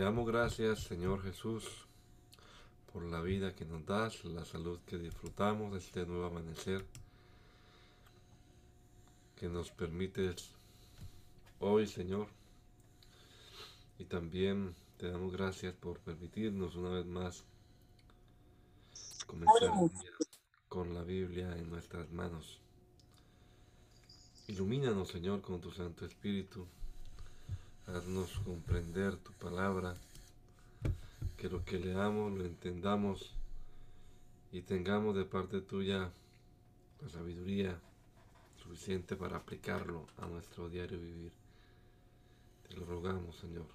Te damos gracias, Señor Jesús, por la vida que nos das, la salud que disfrutamos de este nuevo amanecer, que nos permites hoy, Señor. Y también te damos gracias por permitirnos una vez más comenzar con la Biblia en nuestras manos. Ilumínanos, Señor, con tu Santo Espíritu haznos comprender tu palabra, que lo que leamos lo entendamos y tengamos de parte tuya la sabiduría suficiente para aplicarlo a nuestro diario vivir. Te lo rogamos, Señor,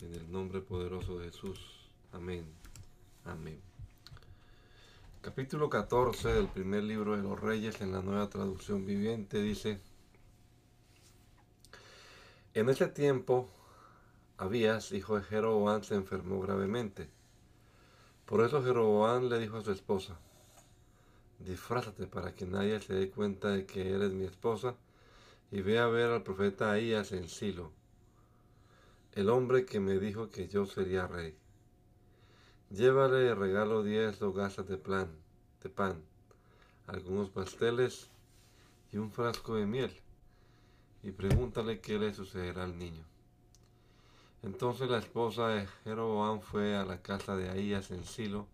en el nombre poderoso de Jesús. Amén. Amén. Capítulo 14 del primer libro de los Reyes en la nueva traducción viviente dice, en ese tiempo, Abías, hijo de Jeroboam, se enfermó gravemente. Por eso Jeroboam le dijo a su esposa, disfrázate para que nadie se dé cuenta de que eres mi esposa y ve a ver al profeta Ahías en Silo, el hombre que me dijo que yo sería rey. Llévale de regalo diez hogazas de, plan, de pan, algunos pasteles y un frasco de miel y pregúntale qué le sucederá al niño. Entonces la esposa de Jeroboam fue a la casa de Ahías en Silo.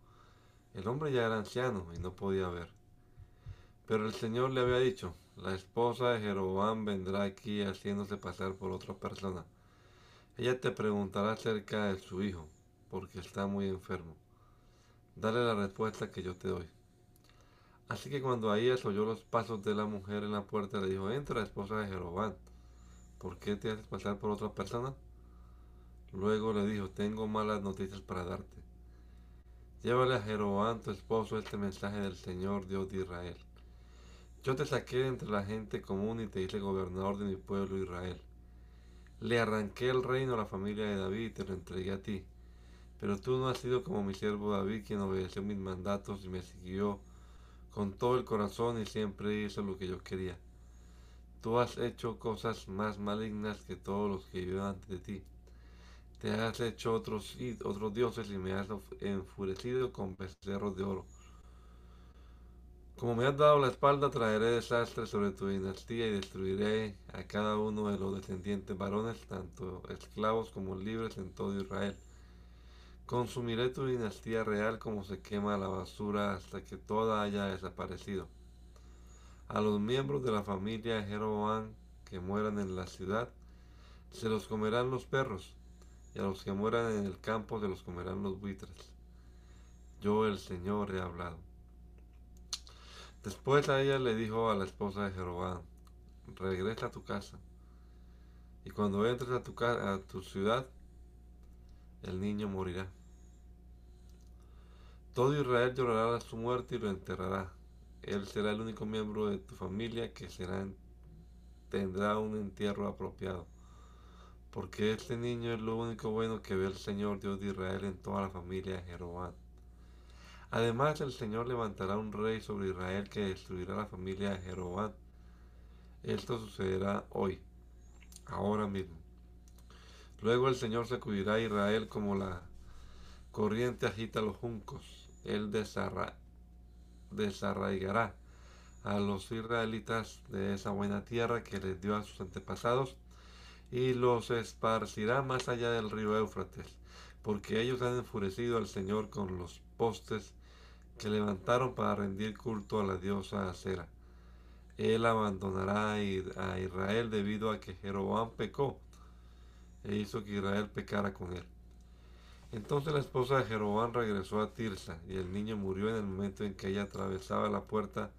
El hombre ya era anciano y no podía ver. Pero el Señor le había dicho, la esposa de Jeroboam vendrá aquí haciéndose pasar por otra persona. Ella te preguntará acerca de su hijo, porque está muy enfermo. Dale la respuesta que yo te doy. Así que cuando Ahías oyó los pasos de la mujer en la puerta, le dijo, entra, esposa de Jeroboam, ¿por qué te haces pasar por otra persona? Luego le dijo, tengo malas noticias para darte. Llévale a Jeroboam, tu esposo, este mensaje del Señor Dios de Israel. Yo te saqué entre la gente común y te hice gobernador de mi pueblo Israel. Le arranqué el reino a la familia de David y te lo entregué a ti. Pero tú no has sido como mi siervo David, quien obedeció mis mandatos y me siguió con todo el corazón y siempre hizo lo que yo quería. Tú has hecho cosas más malignas que todos los que viven antes de ti. Te has hecho otros, otros dioses y me has enfurecido con becerros de oro. Como me has dado la espalda, traeré desastre sobre tu dinastía y destruiré a cada uno de los descendientes varones, tanto esclavos como libres en todo Israel. Consumiré tu dinastía real como se quema la basura hasta que toda haya desaparecido. A los miembros de la familia de Jeroboam que mueran en la ciudad, se los comerán los perros, y a los que mueran en el campo se los comerán los buitres. Yo el Señor he hablado. Después a ella le dijo a la esposa de Jeroboam, regresa a tu casa, y cuando entres a tu, a tu ciudad, el niño morirá. Todo Israel llorará su muerte y lo enterrará. Él será el único miembro de tu familia que será, tendrá un entierro apropiado. Porque este niño es lo único bueno que ve el Señor Dios de Israel en toda la familia de Jeroboam. Además, el Señor levantará un rey sobre Israel que destruirá la familia de Jeroboam. Esto sucederá hoy, ahora mismo. Luego el Señor sacudirá a Israel como la corriente agita los juncos él desarraigará a los israelitas de esa buena tierra que les dio a sus antepasados y los esparcirá más allá del río Éufrates, porque ellos han enfurecido al Señor con los postes que levantaron para rendir culto a la diosa Acera. Él abandonará a Israel debido a que Jeroboam pecó e hizo que Israel pecara con él. Entonces la esposa de Jeroboam regresó a Tirsa, y el niño murió en el momento en que ella atravesaba la puerta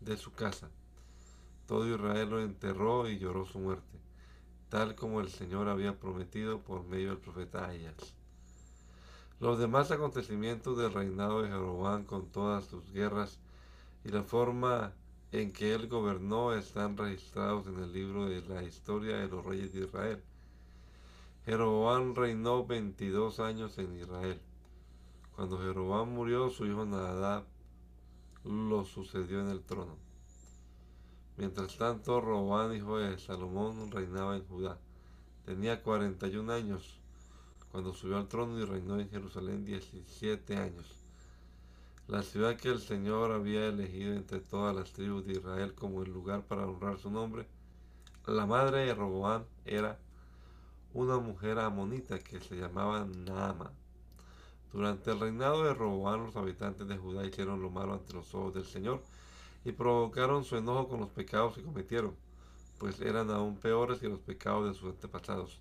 de su casa. Todo Israel lo enterró y lloró su muerte. tal como el Señor había prometido por medio del profeta Ayas. Los demás acontecimientos del reinado de Jeroboam con todas sus guerras y la forma en que él gobernó están registrados en el libro de la historia de los reyes de Israel. Jeroboam reinó 22 años en Israel. Cuando Jeroboam murió, su hijo Nadab lo sucedió en el trono. Mientras tanto, Robán, hijo de Salomón, reinaba en Judá. Tenía 41 años cuando subió al trono y reinó en Jerusalén 17 años. La ciudad que el Señor había elegido entre todas las tribus de Israel como el lugar para honrar su nombre, la madre de Roboán era una mujer amonita que se llamaba Naama. Durante el reinado de Roboán, los habitantes de Judá hicieron lo malo ante los ojos del Señor y provocaron su enojo con los pecados que cometieron, pues eran aún peores que los pecados de sus antepasados.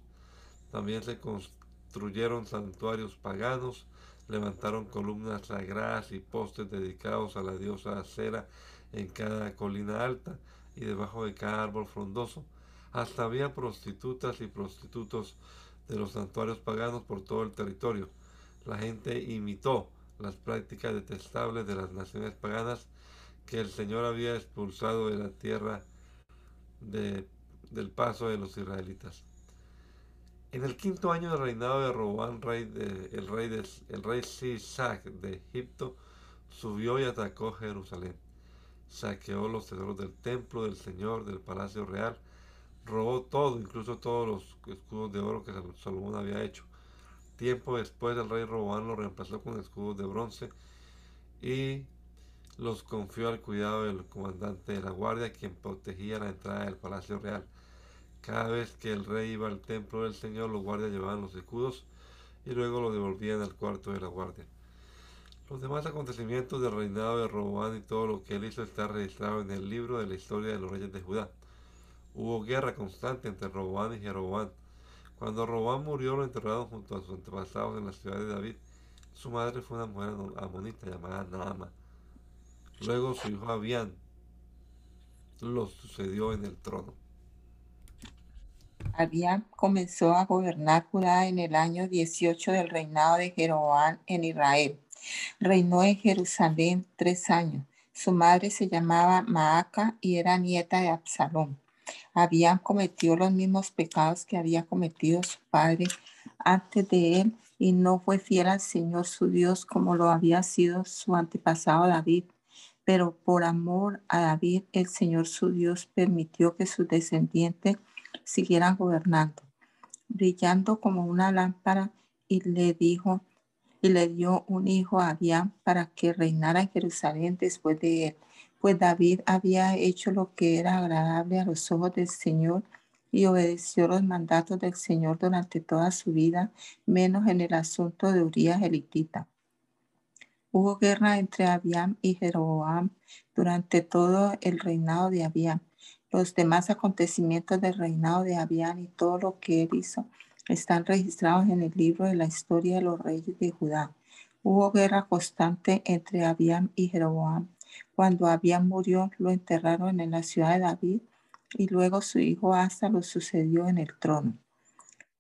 También se construyeron santuarios paganos, levantaron columnas sagradas y postes dedicados a la diosa Acera en cada colina alta y debajo de cada árbol frondoso. Hasta había prostitutas y prostitutos de los santuarios paganos por todo el territorio. La gente imitó las prácticas detestables de las naciones paganas que el Señor había expulsado de la tierra del paso de los israelitas. En el quinto año del reinado de Robán, rey de, el rey, de, el rey Sisac de Egipto, subió y atacó Jerusalén. Saqueó los tesoros del templo del Señor, del palacio real, robó todo, incluso todos los escudos de oro que Salomón había hecho. Tiempo después el rey Robán lo reemplazó con escudos de bronce y los confió al cuidado del comandante de la guardia, quien protegía la entrada del palacio real. Cada vez que el rey iba al templo del Señor, los guardias llevaban los escudos y luego los devolvían al cuarto de la guardia. Los demás acontecimientos del reinado de Roboán y todo lo que él hizo está registrado en el libro de la historia de los reyes de Judá. Hubo guerra constante entre Roboán y Jeroboam. Cuando Roboán murió, lo enterraron junto a sus antepasados en la ciudad de David. Su madre fue una mujer amonita llamada Naama. Luego su hijo Abián lo sucedió en el trono. Abián comenzó a gobernar Judá en el año 18 del reinado de Jeroboam en Israel. Reinó en Jerusalén tres años. Su madre se llamaba Maaca y era nieta de Absalón. Habían cometido los mismos pecados que había cometido su padre antes de él y no fue fiel al Señor su Dios como lo había sido su antepasado David pero por amor a David, el Señor su Dios permitió que sus descendientes siguieran gobernando, brillando como una lámpara, y le dijo, y le dio un hijo a Abián para que reinara en Jerusalén después de él. Pues David había hecho lo que era agradable a los ojos del Señor y obedeció los mandatos del Señor durante toda su vida, menos en el asunto de Urias elitita. Hubo guerra entre Abiam y Jeroboam durante todo el reinado de Abiam. Los demás acontecimientos del reinado de Abiam y todo lo que él hizo están registrados en el libro de la historia de los reyes de Judá. Hubo guerra constante entre Abiam y Jeroboam. Cuando Abiam murió, lo enterraron en la ciudad de David y luego su hijo Asa lo sucedió en el trono.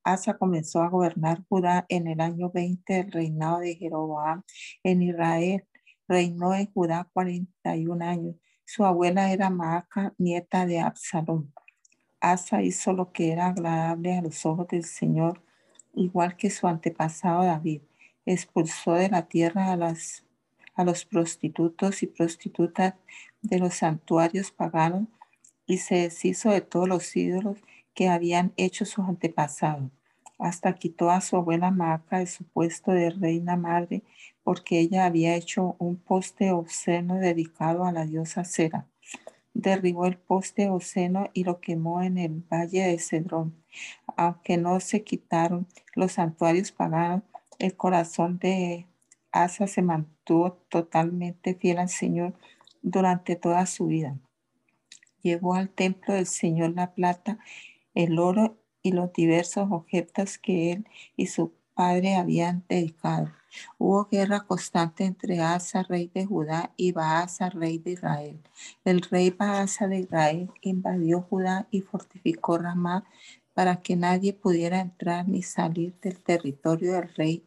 Asa comenzó a gobernar Judá en el año 20 del reinado de Jeroboam en Israel. Reinó en Judá 41 años. Su abuela era Maaca, nieta de Absalón. Asa hizo lo que era agradable a los ojos del Señor, igual que su antepasado David. Expulsó de la tierra a, las, a los prostitutos y prostitutas de los santuarios paganos y se deshizo de todos los ídolos que habían hecho sus antepasados. Hasta quitó a su abuela Maca de su puesto de reina madre porque ella había hecho un poste obsceno dedicado a la diosa Cera. Derribó el poste obsceno y lo quemó en el valle de Cedrón. Aunque no se quitaron los santuarios paganos, el corazón de Asa se mantuvo totalmente fiel al Señor durante toda su vida. Llevó al templo del Señor la plata el oro y los diversos objetos que él y su padre habían dedicado. Hubo guerra constante entre Asa, rey de Judá, y Baasa, rey de Israel. El rey Baasa de Israel invadió Judá y fortificó Ramá para que nadie pudiera entrar ni salir del territorio del rey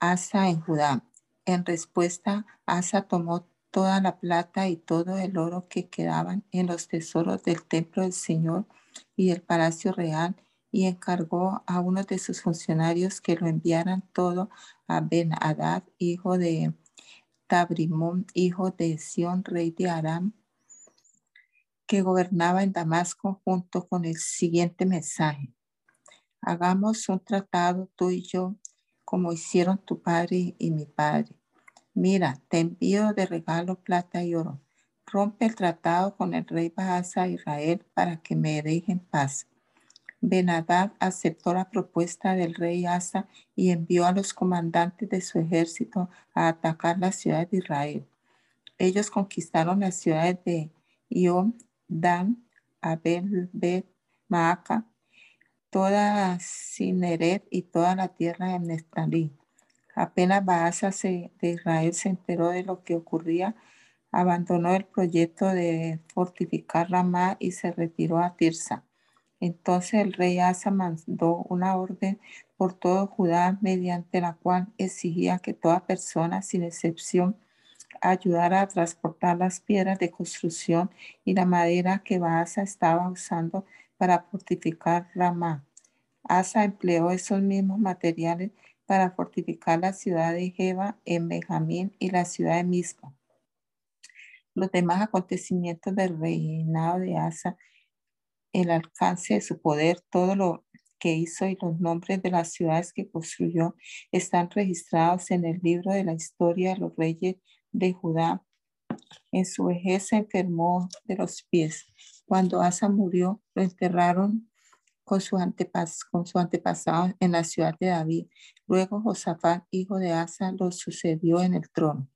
Asa en Judá. En respuesta, Asa tomó toda la plata y todo el oro que quedaban en los tesoros del templo del Señor y el palacio real y encargó a uno de sus funcionarios que lo enviaran todo a Ben Hadad, hijo de Tabrimón, hijo de Sión, rey de Aram, que gobernaba en Damasco, junto con el siguiente mensaje. Hagamos un tratado tú y yo, como hicieron tu padre y mi padre. Mira, te envío de regalo plata y oro. Rompe el tratado con el rey Baasa Israel para que me deje en paz. Benadad aceptó la propuesta del rey Asa y envió a los comandantes de su ejército a atacar la ciudad de Israel. Ellos conquistaron las ciudades de Iom, Dan, Abel, Bet, Maaca, toda Cineret y toda la tierra de Neftalí. Apenas Baasa de Israel se enteró de lo que ocurría, abandonó el proyecto de fortificar Ramá y se retiró a Tirsa. Entonces el rey Asa mandó una orden por todo Judá mediante la cual exigía que toda persona, sin excepción, ayudara a transportar las piedras de construcción y la madera que Baasa estaba usando para fortificar Ramá. Asa empleó esos mismos materiales para fortificar la ciudad de Jeba en Benjamín y la ciudad de Mispa. Los demás acontecimientos del reinado de Asa, el alcance de su poder, todo lo que hizo y los nombres de las ciudades que construyó están registrados en el libro de la historia de los reyes de Judá. En su vejez se enfermó de los pies. Cuando Asa murió, lo enterraron con su, antepasado en la ciudad de David. Luego Josafat, hijo de Asa, lo sucedió en el trono.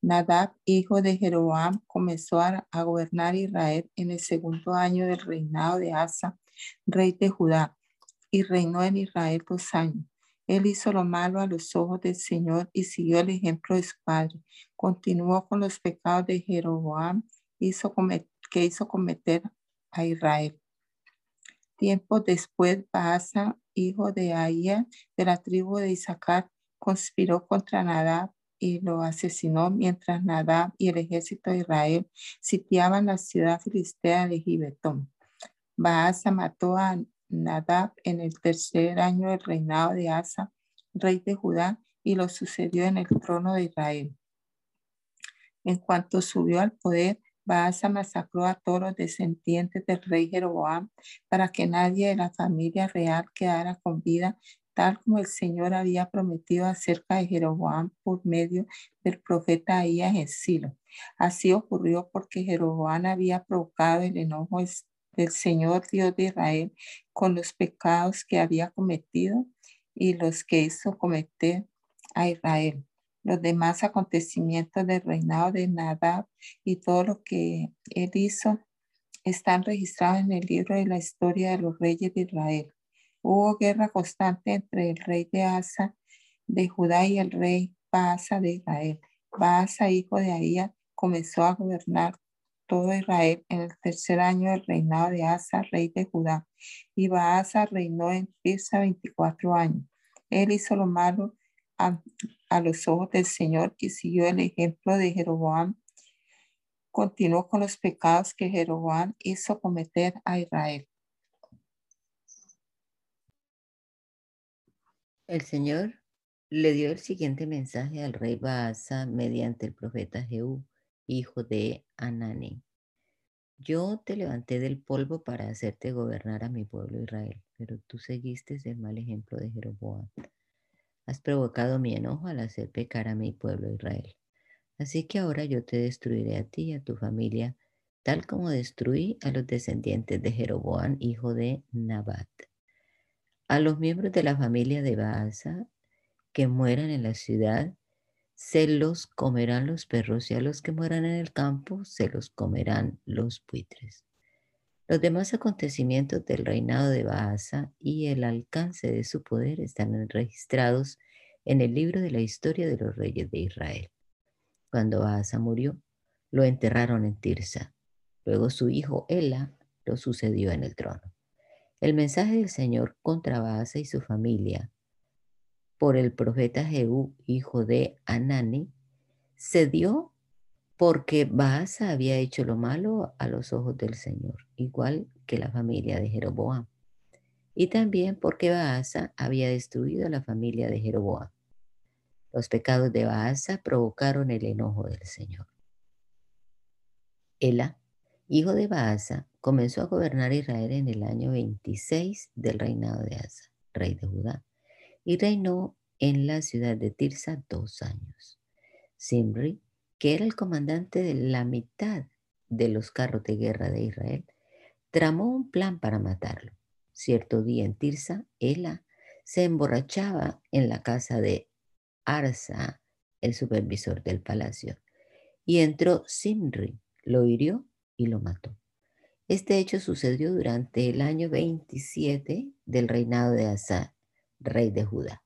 Nadab, hijo de Jeroboam, comenzó a, a, gobernar Israel en el segundo año del reinado de Asa, rey de Judá, y reinó en Israel dos años. Él hizo lo malo a los ojos del Señor y siguió el ejemplo de su padre. Continuó con los pecados de Jeroboam hizo que hizo cometer a Israel. Tiempo después, Baasa, hijo de Ahía, de la tribu de Isaacar, conspiró contra Nadab y lo asesinó mientras Nadab y el ejército de Israel sitiaban la ciudad filistea de Gibetón. Baasa mató a Nadab en el tercer año del reinado de Asa, rey de Judá, y lo sucedió en el trono de Israel. En cuanto subió al poder, Baasa masacró a todos los descendientes del rey Jeroboam para que nadie de la familia real quedara con vida, tal como el Señor había prometido acerca de Jeroboam por medio del profeta Ahías en Silo. Así ocurrió porque Jeroboam había provocado el enojo del Señor Dios de Israel con los pecados que había cometido y los que hizo cometer a Israel. Los demás acontecimientos del reinado de Nadab y todo lo que él hizo están registrados en el libro de la historia de los reyes de Israel. Hubo guerra constante entre el rey de Asa de Judá y el rey Baasa de Israel. Baasa, hijo de Ahía, comenzó a gobernar todo Israel en el tercer año del reinado de Asa, rey de Judá. Y Baasa reinó en Tirsa 24 años. Él hizo lo malo a, los ojos del Señor y siguió el ejemplo de Jeroboam. Continuó con los pecados que Jeroboam hizo cometer a Israel. El Señor le dio el siguiente mensaje al rey Baasa mediante el profeta Jehú hijo de Anani. Yo te levanté del polvo para hacerte gobernar a mi pueblo Israel, pero tú seguiste el mal ejemplo de Jeroboam. Has provocado mi enojo al hacer pecar a mi pueblo Israel. Así que ahora yo te destruiré a ti y a tu familia, tal como destruí a los descendientes de Jeroboam, hijo de Nabat. A los miembros de la familia de Baasa que mueran en la ciudad, se los comerán los perros y a los que mueran en el campo se los comerán los buitres. Los demás acontecimientos del reinado de Baasa y el alcance de su poder están registrados en el libro de la historia de los reyes de Israel. Cuando Baasa murió, lo enterraron en Tirsa. Luego su hijo Ela lo sucedió en el trono. El mensaje del Señor contra Baasa y su familia por el profeta Jehú, hijo de Anani, se dio porque Baasa había hecho lo malo a los ojos del Señor, igual que la familia de Jeroboam. Y también porque Baasa había destruido a la familia de Jeroboam. Los pecados de Baasa provocaron el enojo del Señor. Ela, hijo de Baasa, comenzó a gobernar Israel en el año 26 del reinado de Asa, rey de Judá, y reinó en la ciudad de Tirsa dos años. Simri, que era el comandante de la mitad de los carros de guerra de Israel, tramó un plan para matarlo. Cierto día en Tirsa, Ela se emborrachaba en la casa de Arsa, el supervisor del palacio, y entró Simri, lo hirió y lo mató. Este hecho sucedió durante el año 27 del reinado de Asa, rey de Judá.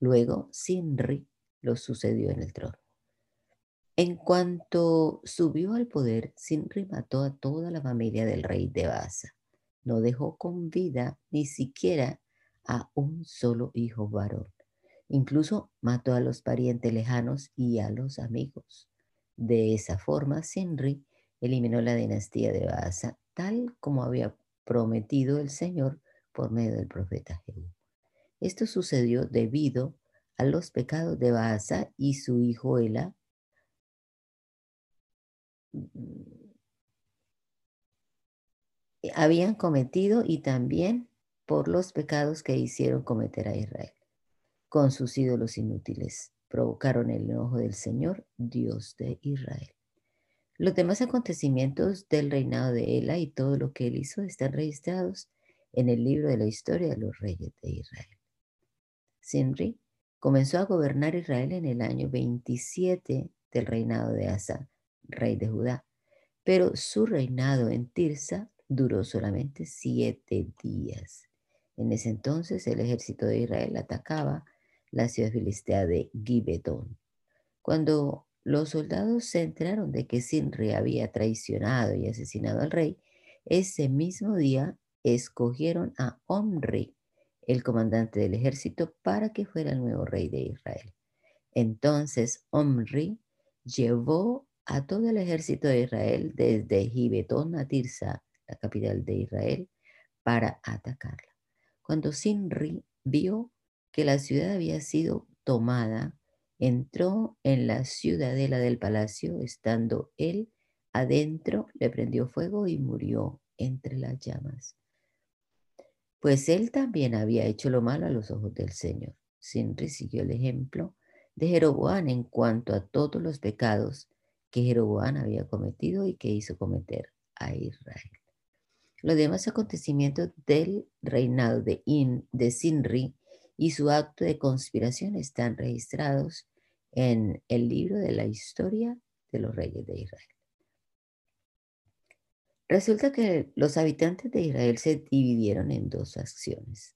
Luego Simri lo sucedió en el trono. En cuanto subió al poder, Simri mató a toda la familia del rey de Baasa. No dejó con vida ni siquiera a un solo hijo varón. Incluso mató a los parientes lejanos y a los amigos. De esa forma, Sinri eliminó la dinastía de Baasa, tal como había prometido el Señor por medio del profeta Jehú. Esto sucedió debido a los pecados de Baasa y su hijo Ela, habían cometido y también por los pecados que hicieron cometer a Israel con sus ídolos inútiles. Provocaron el enojo del Señor, Dios de Israel. Los demás acontecimientos del reinado de Ela y todo lo que él hizo están registrados en el libro de la historia de los reyes de Israel. Sinri comenzó a gobernar Israel en el año 27 del reinado de Asa, rey de Judá, pero su reinado en Tirsa duró solamente siete días. En ese entonces el ejército de Israel atacaba la ciudad filistea de Gibetón. Cuando los soldados se enteraron de que Sinri había traicionado y asesinado al rey, ese mismo día escogieron a Omri, el comandante del ejército, para que fuera el nuevo rey de Israel. Entonces Omri llevó a todo el ejército de Israel desde Gibetón a Tirsa, la capital de Israel, para atacarla. Cuando Sinri vio que la ciudad había sido tomada, entró en la ciudadela del palacio, estando él adentro, le prendió fuego y murió entre las llamas. Pues él también había hecho lo malo a los ojos del Señor. Sinri siguió el ejemplo de Jeroboán en cuanto a todos los pecados que Jeroboán había cometido y que hizo cometer a Israel. Los demás acontecimientos del reinado de, In, de Sinri y su acto de conspiración están registrados en el libro de la historia de los reyes de Israel. Resulta que los habitantes de Israel se dividieron en dos acciones.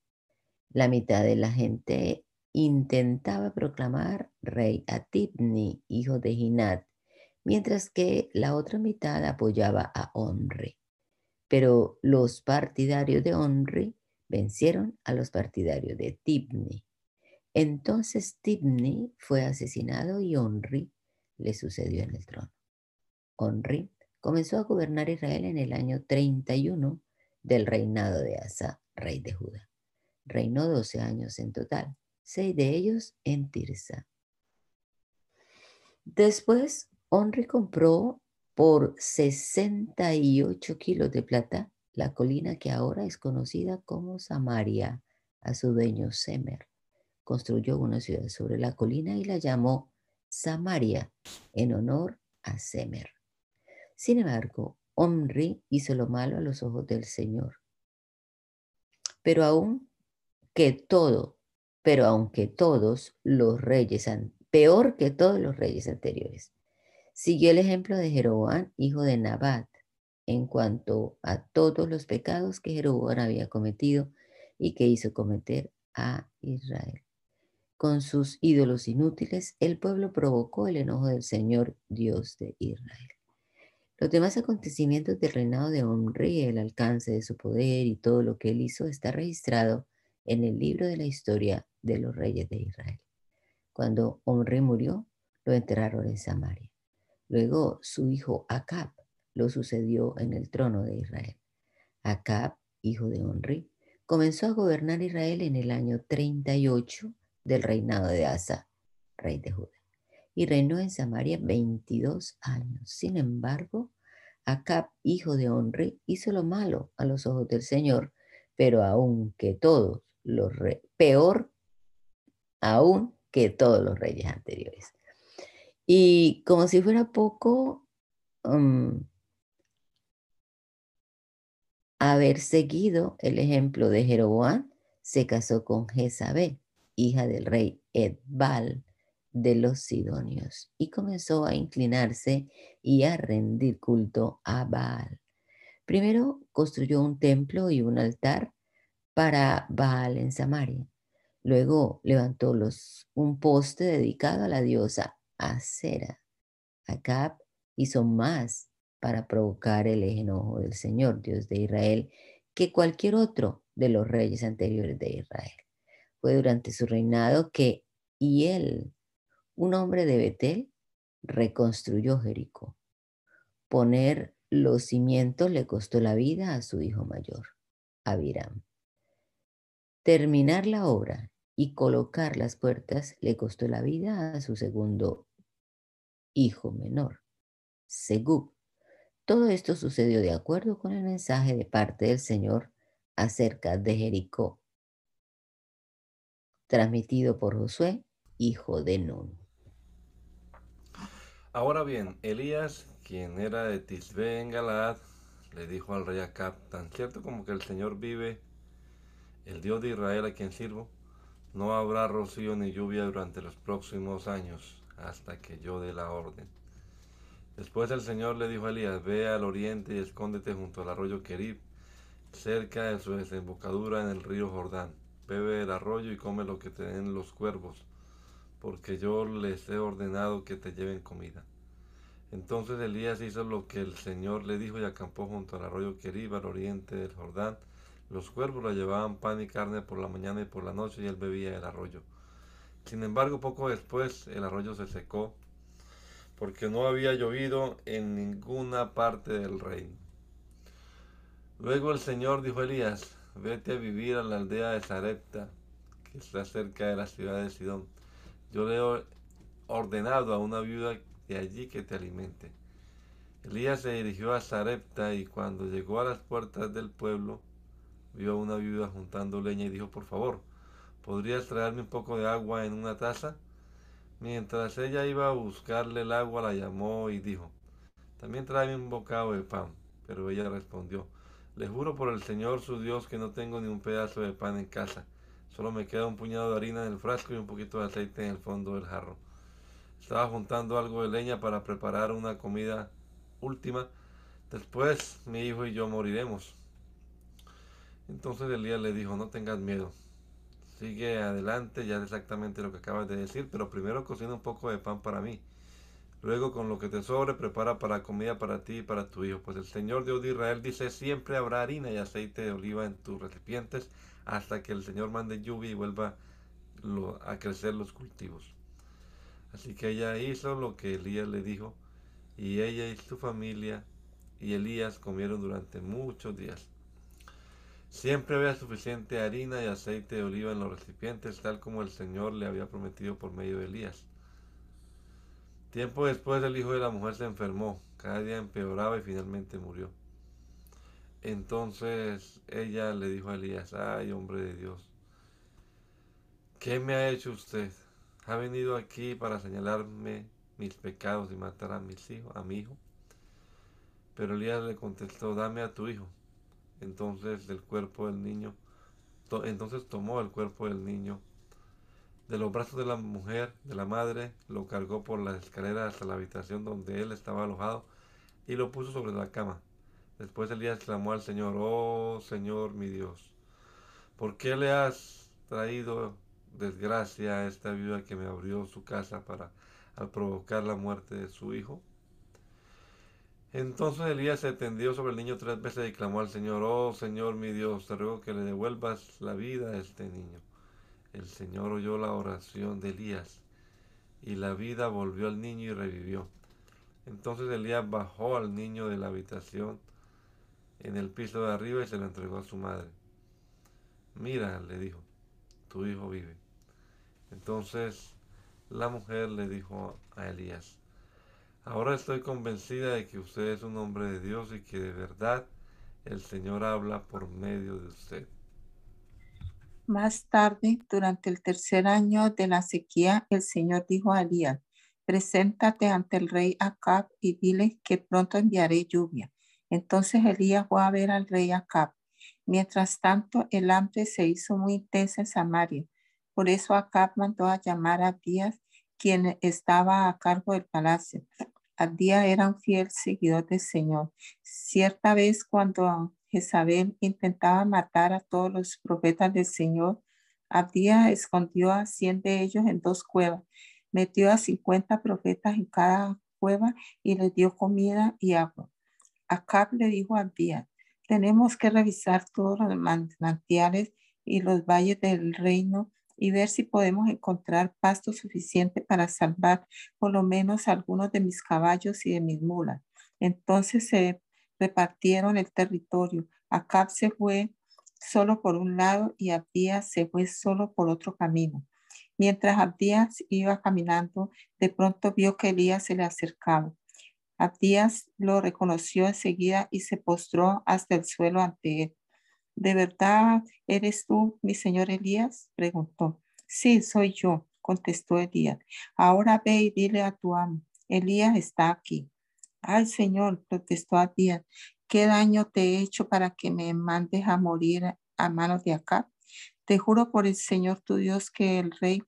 La mitad de la gente intentaba proclamar rey a Tibni, hijo de Ginat, mientras que la otra mitad apoyaba a Onri. Pero los partidarios de Onri vencieron a los partidarios de Tibni. Entonces Tibni fue asesinado y Onri le sucedió en el trono. Onri comenzó a gobernar Israel en el año 31 del reinado de Asa, rey de Judá. Reinó 12 años en total, seis de ellos en Tirsa. Después, Onri compró por 68 kilos de plata la colina que ahora es conocida como Samaria, a su dueño Semer. Construyó una ciudad sobre la colina y la llamó Samaria en honor a Semer. Sin embargo, Omri hizo lo malo a los ojos del Señor. Pero aún que todo, pero aunque todos los reyes, peor que todos los reyes anteriores, siguió el ejemplo de Jeroboam, hijo de Nabat, en cuanto a todos los pecados que Jeroboam había cometido y que hizo cometer a Israel. Con sus ídolos inútiles, el pueblo provocó el enojo del Señor Dios de Israel. Los demás acontecimientos del reinado de Omri, el alcance de su poder y todo lo que él hizo está registrado en el libro de la historia de los reyes de Israel. Cuando Omri murió, lo enterraron en Samaria. Luego su hijo Acab lo sucedió en el trono de Israel. Acab, hijo de Omri, comenzó a gobernar Israel en el año 38 del reinado de Asa, rey de Judá, y reinó en Samaria 22 años. Sin embargo, Acab, hijo de Omri, hizo lo malo a los ojos del Señor, pero aunque todos los peor aún que todos los reyes anteriores. Y como si fuera poco, um, haber seguido el ejemplo de Jeroboam, se casó con Jezabel, hija del rey Edbal de los Sidonios, y comenzó a inclinarse y a rendir culto a Baal. Primero construyó un templo y un altar para Baal en Samaria. Luego levantó un poste dedicado a la diosa Acera. Acab hizo más para provocar el enojo del Señor, Dios de Israel, que cualquier otro de los reyes anteriores de Israel. Fue durante su reinado que él, un hombre de Betel, reconstruyó Jericó. Poner los cimientos le costó la vida a su hijo mayor, Abiram. Terminar la obra y colocar las puertas le costó la vida a su segundo hijo menor, Segub. Todo esto sucedió de acuerdo con el mensaje de parte del Señor acerca de Jericó, transmitido por Josué, hijo de Nun. Ahora bien, Elías, quien era de Tisbe en Galaad, le dijo al rey Acab, tan cierto como que el Señor vive, el Dios de Israel a quien sirvo, no habrá rocío ni lluvia durante los próximos años hasta que yo dé la orden. Después el Señor le dijo a Elías, ve al oriente y escóndete junto al arroyo Kerib, cerca de su desembocadura en el río Jordán. Bebe el arroyo y come lo que te den los cuervos, porque yo les he ordenado que te lleven comida. Entonces Elías hizo lo que el Señor le dijo y acampó junto al arroyo Kerib al oriente del Jordán. Los cuervos le llevaban pan y carne por la mañana y por la noche y él bebía el arroyo. Sin embargo, poco después el arroyo se secó porque no había llovido en ninguna parte del reino. Luego el Señor dijo a Elías, vete a vivir a la aldea de Sarepta, que está cerca de la ciudad de Sidón. Yo le he ordenado a una viuda de allí que te alimente. Elías se dirigió a Sarepta y cuando llegó a las puertas del pueblo, vio a una viuda juntando leña y dijo, por favor, ¿podrías traerme un poco de agua en una taza? Mientras ella iba a buscarle el agua, la llamó y dijo, también tráeme un bocado de pan. Pero ella respondió, le juro por el Señor su Dios que no tengo ni un pedazo de pan en casa. Solo me queda un puñado de harina en el frasco y un poquito de aceite en el fondo del jarro. Estaba juntando algo de leña para preparar una comida última. Después mi hijo y yo moriremos. Entonces Elías le dijo, no tengas miedo sigue adelante, ya es exactamente lo que acabas de decir, pero primero cocina un poco de pan para mí. Luego con lo que te sobre, prepara para comida para ti y para tu hijo. Pues el Señor Dios de Israel dice, siempre habrá harina y aceite de oliva en tus recipientes hasta que el Señor mande lluvia y vuelva a crecer los cultivos. Así que ella hizo lo que Elías le dijo y ella y su familia y Elías comieron durante muchos días. Siempre había suficiente harina y aceite de oliva en los recipientes, tal como el Señor le había prometido por medio de Elías. Tiempo después el hijo de la mujer se enfermó, cada día empeoraba y finalmente murió. Entonces ella le dijo a Elías, ay hombre de Dios, ¿qué me ha hecho usted? ¿Ha venido aquí para señalarme mis pecados y matar a mis hijos, a mi hijo? Pero Elías le contestó, dame a tu hijo. Entonces del cuerpo del niño, entonces tomó el cuerpo del niño de los brazos de la mujer, de la madre, lo cargó por la escalera hasta la habitación donde él estaba alojado y lo puso sobre la cama. Después Elías clamó al Señor, oh Señor mi Dios, ¿por qué le has traído desgracia a esta viuda que me abrió su casa para al provocar la muerte de su hijo? Entonces Elías se tendió sobre el niño tres veces y clamó al Señor, oh Señor mi Dios, te ruego que le devuelvas la vida a este niño. El Señor oyó la oración de Elías y la vida volvió al niño y revivió. Entonces Elías bajó al niño de la habitación en el piso de arriba y se lo entregó a su madre. Mira, le dijo, tu hijo vive. Entonces la mujer le dijo a Elías, Ahora estoy convencida de que usted es un hombre de Dios y que de verdad el Señor habla por medio de usted. Más tarde, durante el tercer año de la sequía, el Señor dijo a Elías, preséntate ante el rey Acab y dile que pronto enviaré lluvia. Entonces Elías fue a ver al rey Acab. Mientras tanto, el hambre se hizo muy intensa en Samaria. Por eso Acab mandó a llamar a Abías, quien estaba a cargo del palacio. Abdía era un fiel seguidor del Señor. Cierta vez cuando Jezabel intentaba matar a todos los profetas del Señor, Abdía escondió a cien de ellos en dos cuevas, metió a cincuenta profetas en cada cueva y les dio comida y agua. Acab le dijo a Abdías, tenemos que revisar todos los manantiales y los valles del reino y ver si podemos encontrar pasto suficiente para salvar por lo menos algunos de mis caballos y de mis mulas. Entonces se repartieron el territorio. Acab se fue solo por un lado y Abdías se fue solo por otro camino. Mientras Abdías iba caminando, de pronto vio que Elías se le acercaba. Abdías lo reconoció enseguida y se postró hasta el suelo ante él. ¿De verdad eres tú, mi señor Elías? preguntó. Sí, soy yo, contestó Elías. Ahora ve y dile a tu amo, Elías está aquí. Ay, señor, protestó Abías, ¿qué daño te he hecho para que me mandes a morir a manos de acá? Te juro por el Señor tu Dios que el rey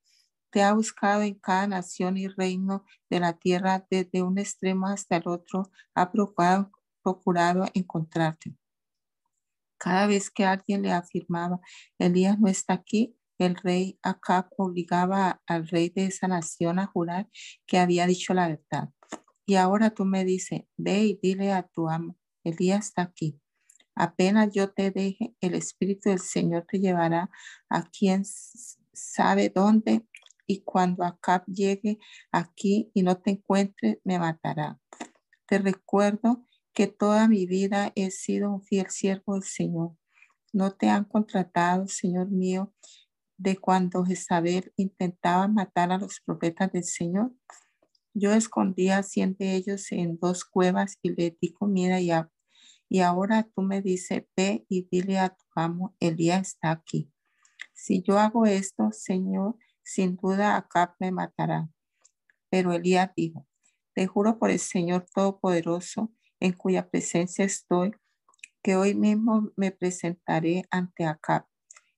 te ha buscado en cada nación y reino de la tierra, desde un extremo hasta el otro, ha procurado, procurado encontrarte. Cada vez que alguien le afirmaba, Elías no está aquí, el rey Acab obligaba al rey de esa nación a jurar que había dicho la verdad. Y ahora tú me dices, ve y dile a tu amo, Elías está aquí. Apenas yo te deje, el Espíritu del Señor te llevará a quien sabe dónde y cuando Acab llegue aquí y no te encuentre, me matará. Te recuerdo que toda mi vida he sido un fiel siervo del Señor. No te han contratado, Señor mío, de cuando Jezabel intentaba matar a los profetas del Señor. Yo escondía a de ellos en dos cuevas y le di comida y agua. Y ahora tú me dices, ve y dile a tu amo, Elías está aquí. Si yo hago esto, Señor, sin duda acá me matará. Pero Elías dijo, te juro por el Señor Todopoderoso, en cuya presencia estoy, que hoy mismo me presentaré ante Acab.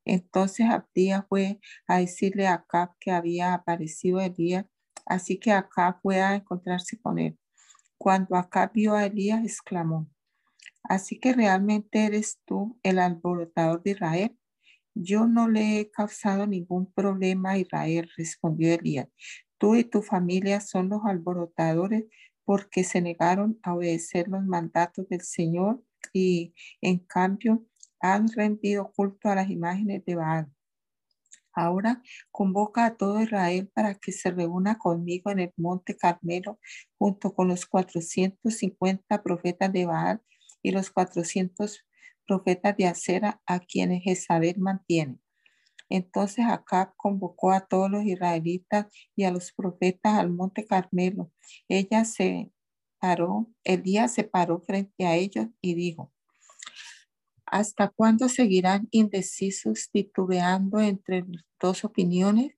Entonces Abdías fue a decirle a Acab que había aparecido Elías, así que Acab fue a encontrarse con él. Cuando Acab vio a Elías, exclamó, así que realmente eres tú el alborotador de Israel. Yo no le he causado ningún problema a Israel, respondió Elías. Tú y tu familia son los alborotadores porque se negaron a obedecer los mandatos del Señor y en cambio han rendido culto a las imágenes de Baal. Ahora convoca a todo Israel para que se reúna conmigo en el monte Carmelo junto con los 450 profetas de Baal y los 400 profetas de Acera a quienes Jezabel mantiene. Entonces Acab convocó a todos los israelitas y a los profetas al monte Carmelo. Ella se paró, Elías se paró frente a ellos y dijo, ¿hasta cuándo seguirán indecisos titubeando entre dos opiniones?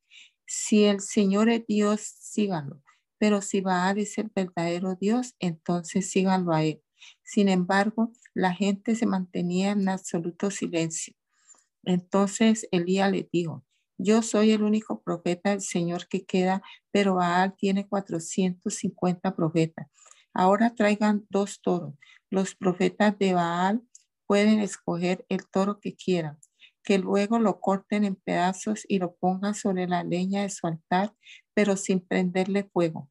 Si el Señor es Dios, síganlo. Pero si Baal es el verdadero Dios, entonces síganlo a él. Sin embargo, la gente se mantenía en absoluto silencio. Entonces Elías le dijo, yo soy el único profeta del Señor que queda, pero Baal tiene 450 profetas. Ahora traigan dos toros. Los profetas de Baal pueden escoger el toro que quieran, que luego lo corten en pedazos y lo pongan sobre la leña de su altar, pero sin prenderle fuego.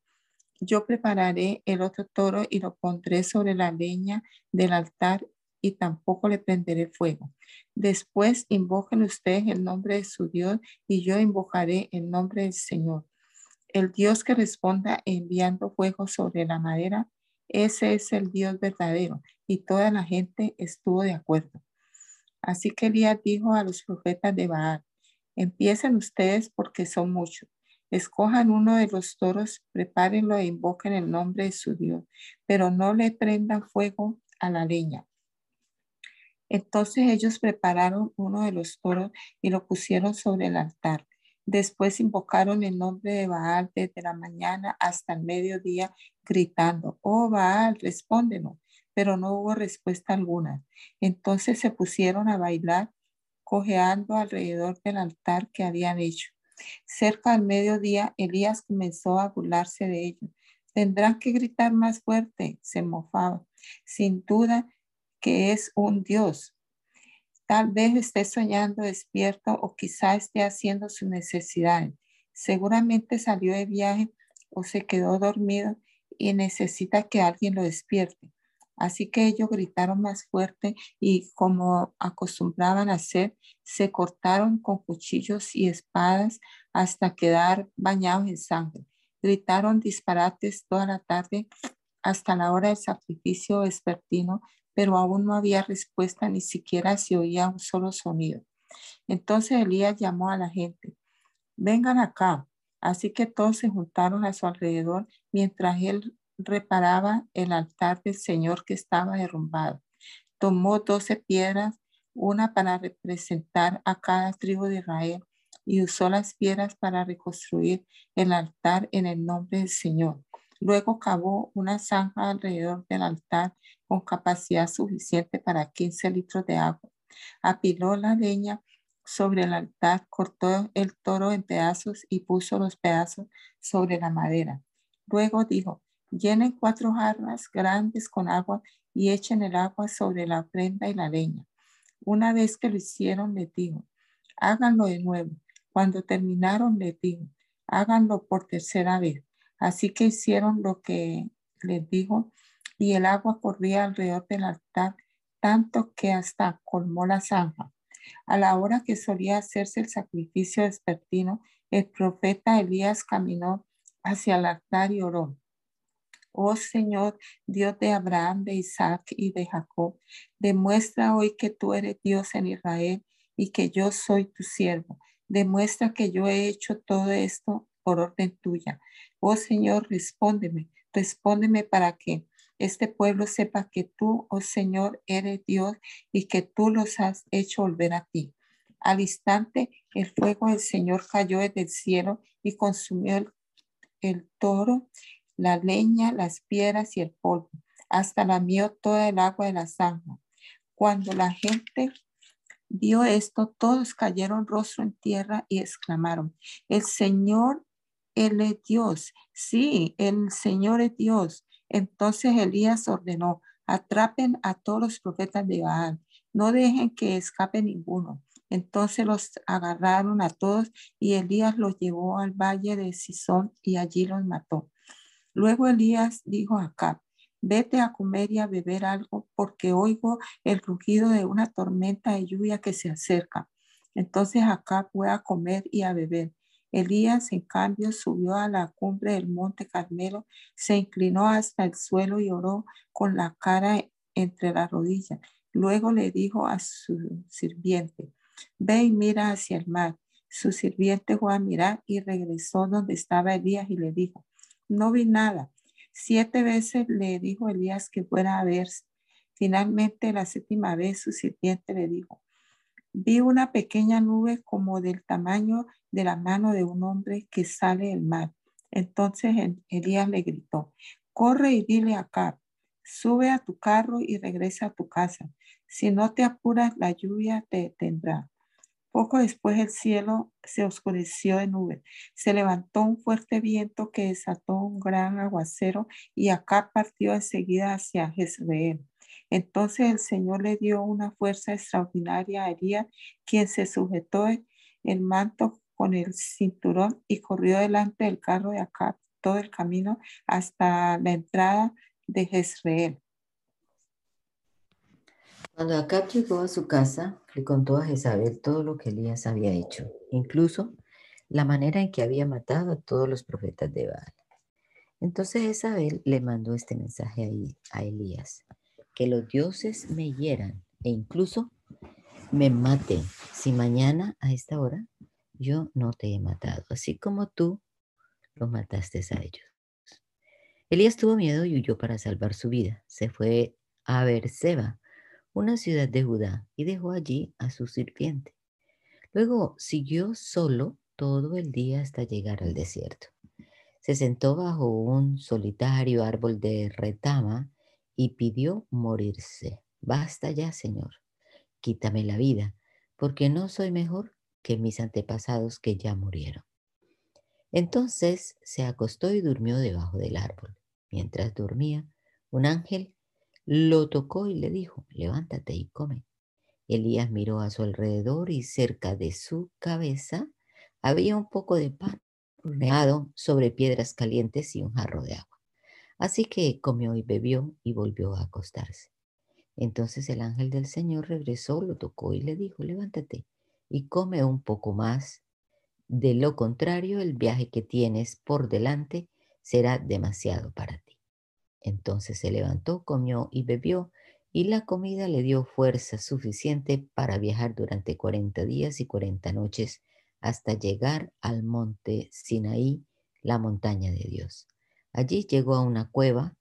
yo prepararé el otro toro y lo pondré sobre la leña del altar y tampoco le prenderé fuego. Después invoquen ustedes el nombre de su Dios y yo invocaré el nombre del Señor. El Dios que responda enviando fuego sobre la madera, ese es el Dios verdadero. Y toda la gente estuvo de acuerdo. Así que Elías dijo a los profetas de Baal, empiecen ustedes porque son muchos. Escojan uno de los toros, prepárenlo e invoquen el nombre de su Dios, pero no le prendan fuego a la leña. Entonces ellos prepararon uno de los toros y lo pusieron sobre el altar. Después invocaron el nombre de Baal desde la mañana hasta el mediodía, gritando, oh Baal, respóndenos. Pero no hubo respuesta alguna. Entonces se pusieron a bailar, cojeando alrededor del altar que habían hecho. Cerca del mediodía, Elías comenzó a burlarse de ellos. Tendrán que gritar más fuerte, se mofaba. Sin duda que es un Dios. Tal vez esté soñando despierto o quizá esté haciendo su necesidad. Seguramente salió de viaje o se quedó dormido y necesita que alguien lo despierte. Así que ellos gritaron más fuerte y como acostumbraban a hacer, se cortaron con cuchillos y espadas hasta quedar bañados en sangre. Gritaron disparates toda la tarde hasta la hora del sacrificio vespertino, pero aún no había respuesta, ni siquiera se oía un solo sonido. Entonces Elías llamó a la gente, vengan acá. Así que todos se juntaron a su alrededor mientras él reparaba el altar del Señor que estaba derrumbado. Tomó doce piedras, una para representar a cada tribu de Israel, y usó las piedras para reconstruir el altar en el nombre del Señor. Luego cavó una zanja alrededor del altar con capacidad suficiente para 15 litros de agua. Apiló la leña sobre el altar, cortó el toro en pedazos y puso los pedazos sobre la madera. Luego dijo, Llenen cuatro jarras grandes con agua y echen el agua sobre la prenda y la leña. Una vez que lo hicieron, les digo, háganlo de nuevo. Cuando terminaron, les digo, háganlo por tercera vez. Así que hicieron lo que les dijo y el agua corría alrededor del altar tanto que hasta colmó la zanja. A la hora que solía hacerse el sacrificio despertino, el profeta Elías caminó hacia el altar y oró. Oh Señor, Dios de Abraham, de Isaac y de Jacob, demuestra hoy que tú eres Dios en Israel y que yo soy tu siervo. Demuestra que yo he hecho todo esto por orden tuya. Oh Señor, respóndeme, respóndeme para que este pueblo sepa que tú, oh Señor, eres Dios y que tú los has hecho volver a ti. Al instante, el fuego del Señor cayó desde el cielo y consumió el, el toro la leña, las piedras y el polvo. Hasta lamió toda el agua de la zanja. Cuando la gente vio esto, todos cayeron rostro en tierra y exclamaron, el Señor, Él es Dios. Sí, el Señor es Dios. Entonces Elías ordenó, atrapen a todos los profetas de Baal, no dejen que escape ninguno. Entonces los agarraron a todos y Elías los llevó al valle de Sison y allí los mató. Luego Elías dijo a Acab, vete a comer y a beber algo porque oigo el rugido de una tormenta de lluvia que se acerca. Entonces Acab fue a comer y a beber. Elías, en cambio, subió a la cumbre del monte Carmelo, se inclinó hasta el suelo y oró con la cara entre las rodillas. Luego le dijo a su sirviente, ve y mira hacia el mar. Su sirviente fue a mirar y regresó donde estaba Elías y le dijo, no vi nada. Siete veces le dijo Elías que fuera a ver. Finalmente, la séptima vez, su sirviente le dijo, vi una pequeña nube como del tamaño de la mano de un hombre que sale del mar. Entonces Elías le gritó, corre y dile acá, sube a tu carro y regresa a tu casa. Si no te apuras, la lluvia te tendrá. Poco después el cielo se oscureció de nubes. Se levantó un fuerte viento que desató un gran aguacero y acá partió enseguida hacia Jezreel. Entonces el Señor le dio una fuerza extraordinaria a Elías, quien se sujetó el manto con el cinturón y corrió delante del carro de Acab todo el camino hasta la entrada de Jezreel. Cuando Acab llegó a su casa, le contó a Jezabel todo lo que Elías había hecho, incluso la manera en que había matado a todos los profetas de Baal. Entonces Jezabel le mandó este mensaje a Elías, que los dioses me hieran e incluso me maten si mañana a esta hora yo no te he matado, así como tú los mataste a ellos. Elías tuvo miedo y huyó para salvar su vida. Se fue a Berseba, una ciudad de Judá, y dejó allí a su sirviente. Luego siguió solo todo el día hasta llegar al desierto. Se sentó bajo un solitario árbol de retama y pidió morirse. Basta ya, Señor, quítame la vida, porque no soy mejor que mis antepasados que ya murieron. Entonces se acostó y durmió debajo del árbol. Mientras dormía, un ángel lo tocó y le dijo, levántate y come. Elías miró a su alrededor y cerca de su cabeza había un poco de pan horneado sobre piedras calientes y un jarro de agua. Así que comió y bebió y volvió a acostarse. Entonces el ángel del Señor regresó, lo tocó y le dijo, levántate y come un poco más de lo contrario, el viaje que tienes por delante será demasiado para ti. Entonces se levantó, comió y bebió, y la comida le dio fuerza suficiente para viajar durante 40 días y 40 noches hasta llegar al monte Sinaí, la montaña de Dios. Allí llegó a una cueva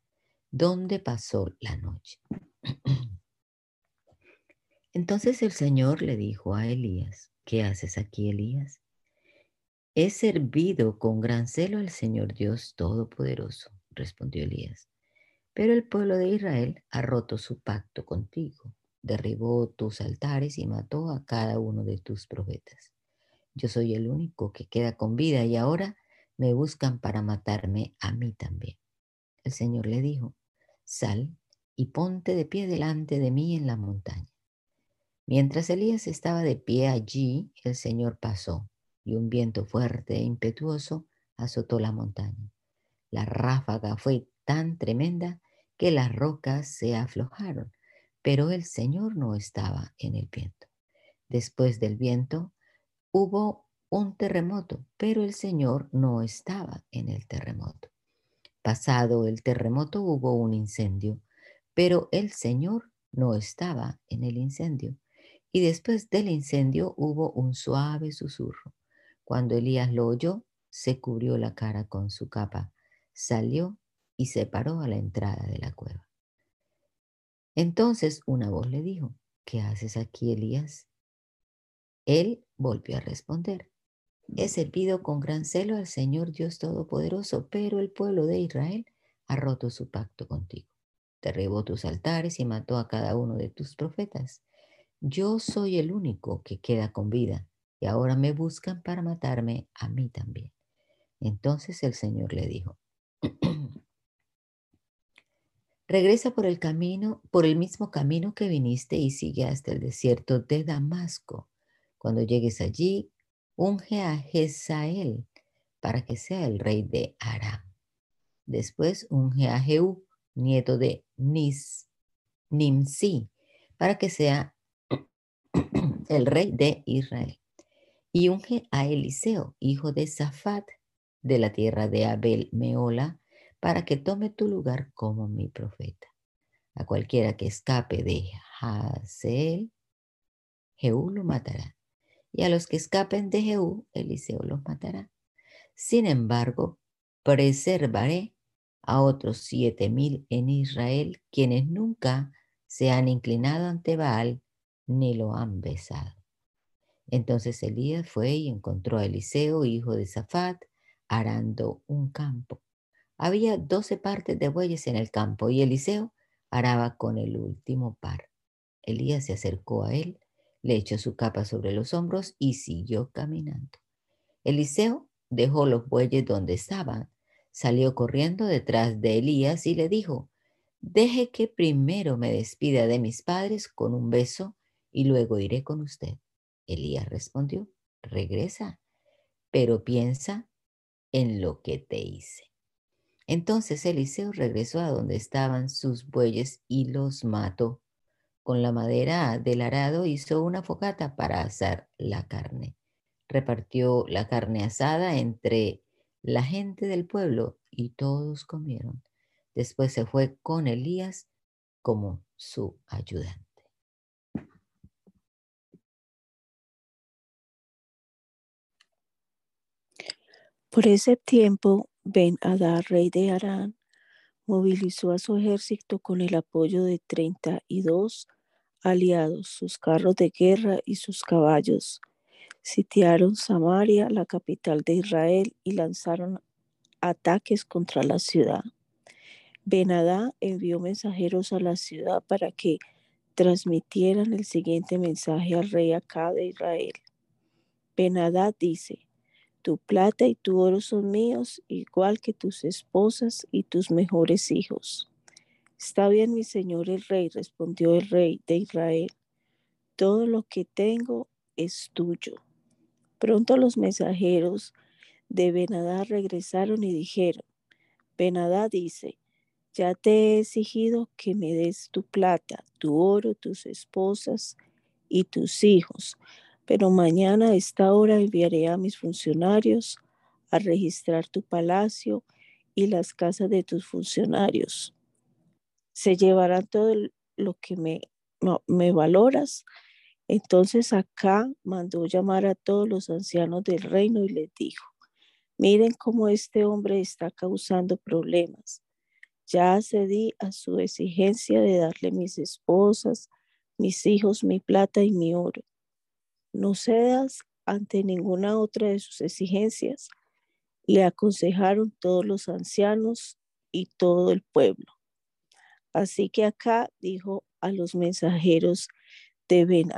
donde pasó la noche. Entonces el Señor le dijo a Elías, ¿qué haces aquí, Elías? He servido con gran celo al Señor Dios Todopoderoso, respondió Elías. Pero el pueblo de Israel ha roto su pacto contigo, derribó tus altares y mató a cada uno de tus profetas. Yo soy el único que queda con vida y ahora me buscan para matarme a mí también. El Señor le dijo, sal y ponte de pie delante de mí en la montaña. Mientras Elías estaba de pie allí, el Señor pasó y un viento fuerte e impetuoso azotó la montaña. La ráfaga fue tan tremenda que las rocas se aflojaron, pero el Señor no estaba en el viento. Después del viento hubo un terremoto, pero el Señor no estaba en el terremoto. Pasado el terremoto hubo un incendio, pero el Señor no estaba en el incendio. Y después del incendio hubo un suave susurro. Cuando Elías lo oyó, se cubrió la cara con su capa, salió y se paró a la entrada de la cueva. Entonces una voz le dijo, ¿qué haces aquí, Elías? Él volvió a responder, he servido con gran celo al Señor Dios Todopoderoso, pero el pueblo de Israel ha roto su pacto contigo. Derribó tus altares y mató a cada uno de tus profetas. Yo soy el único que queda con vida y ahora me buscan para matarme a mí también. Entonces el Señor le dijo, regresa por el camino, por el mismo camino que viniste y sigue hasta el desierto de Damasco. Cuando llegues allí, unge a Jezael para que sea el rey de Aram. Después unge a Jehú, nieto de Nis, Nimsi, para que sea el rey de Israel y unge a Eliseo, hijo de Safat, de la tierra de Abel Meola, para que tome tu lugar como mi profeta. A cualquiera que escape de Hazel, Jehú lo matará. Y a los que escapen de Jehú, Eliseo los matará. Sin embargo, preservaré a otros siete mil en Israel, quienes nunca se han inclinado ante Baal ni lo han besado. Entonces Elías fue y encontró a Eliseo, hijo de Safat, arando un campo. Había doce partes de bueyes en el campo y Eliseo araba con el último par. Elías se acercó a él, le echó su capa sobre los hombros y siguió caminando. Eliseo dejó los bueyes donde estaban, salió corriendo detrás de Elías y le dijo, deje que primero me despida de mis padres con un beso y luego iré con usted. Elías respondió, regresa, pero piensa en lo que te hice. Entonces Eliseo regresó a donde estaban sus bueyes y los mató. Con la madera del arado hizo una fogata para asar la carne. Repartió la carne asada entre la gente del pueblo y todos comieron. Después se fue con Elías como su ayudante. Por ese tiempo, Ben Hadad, rey de Arán, movilizó a su ejército con el apoyo de 32 aliados, sus carros de guerra y sus caballos. Sitiaron Samaria, la capital de Israel, y lanzaron ataques contra la ciudad. Benadá envió mensajeros a la ciudad para que transmitieran el siguiente mensaje al rey Acab de Israel. Benadá dice, tu plata y tu oro son míos, igual que tus esposas y tus mejores hijos. Está bien, mi señor el rey, respondió el rey de Israel. Todo lo que tengo es tuyo. Pronto los mensajeros de Benadá regresaron y dijeron, Benadá dice, ya te he exigido que me des tu plata, tu oro, tus esposas y tus hijos, pero mañana a esta hora enviaré a mis funcionarios a registrar tu palacio y las casas de tus funcionarios. Se llevarán todo lo que me, me valoras. Entonces acá mandó llamar a todos los ancianos del reino y les dijo, miren cómo este hombre está causando problemas. Ya accedí a su exigencia de darle mis esposas, mis hijos, mi plata y mi oro no cedas ante ninguna otra de sus exigencias, le aconsejaron todos los ancianos y todo el pueblo. Así que acá dijo a los mensajeros de ben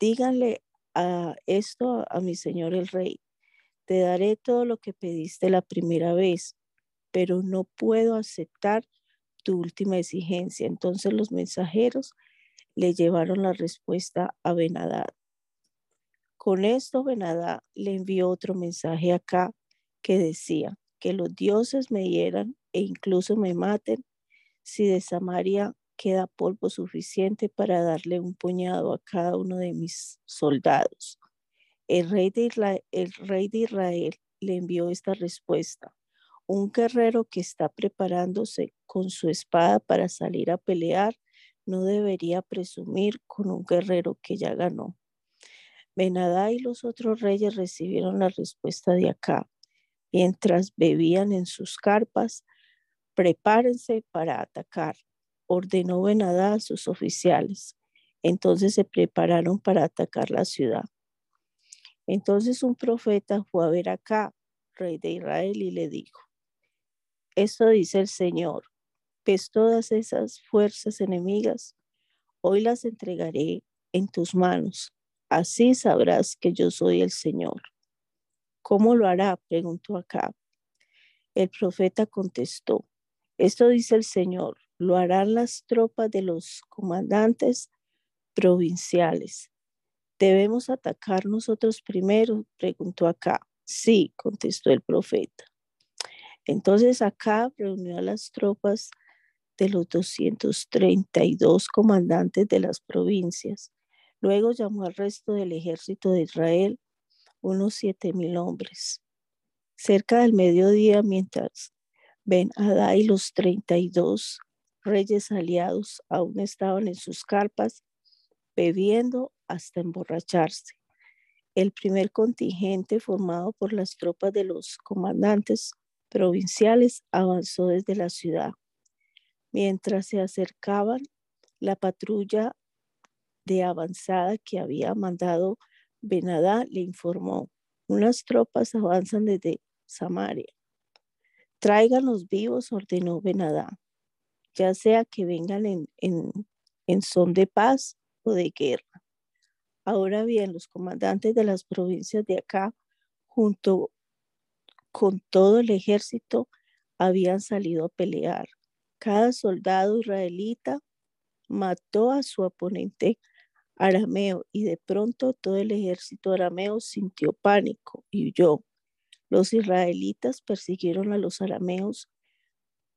díganle a esto a mi señor el rey, te daré todo lo que pediste la primera vez, pero no puedo aceptar tu última exigencia. Entonces los mensajeros le llevaron la respuesta a ben con esto Benadá le envió otro mensaje acá que decía que los dioses me hieran e incluso me maten si de Samaria queda polvo suficiente para darle un puñado a cada uno de mis soldados. El rey de Israel, el rey de Israel le envió esta respuesta. Un guerrero que está preparándose con su espada para salir a pelear no debería presumir con un guerrero que ya ganó. Benadá y los otros reyes recibieron la respuesta de acá. Mientras bebían en sus carpas, prepárense para atacar, ordenó Benadá a sus oficiales. Entonces se prepararon para atacar la ciudad. Entonces un profeta fue a ver acá, rey de Israel, y le dijo, esto dice el Señor, ves todas esas fuerzas enemigas, hoy las entregaré en tus manos Así sabrás que yo soy el Señor. ¿Cómo lo hará? preguntó Acab. El profeta contestó, esto dice el Señor, lo harán las tropas de los comandantes provinciales. ¿Debemos atacar nosotros primero? preguntó Acab. Sí, contestó el profeta. Entonces Acab reunió a las tropas de los 232 comandantes de las provincias Luego llamó al resto del ejército de Israel, unos siete mil hombres. Cerca del mediodía, mientras Ben y los treinta y dos reyes aliados aún estaban en sus carpas, bebiendo hasta emborracharse. El primer contingente formado por las tropas de los comandantes provinciales avanzó desde la ciudad. Mientras se acercaban, la patrulla de avanzada que había mandado Benadá le informó, unas tropas avanzan desde Samaria. Traigan los vivos, ordenó Benadá, ya sea que vengan en, en son de paz o de guerra. Ahora bien, los comandantes de las provincias de acá, junto con todo el ejército, habían salido a pelear. Cada soldado israelita mató a su oponente arameo y de pronto todo el ejército arameo sintió pánico y huyó. Los israelitas persiguieron a los arameos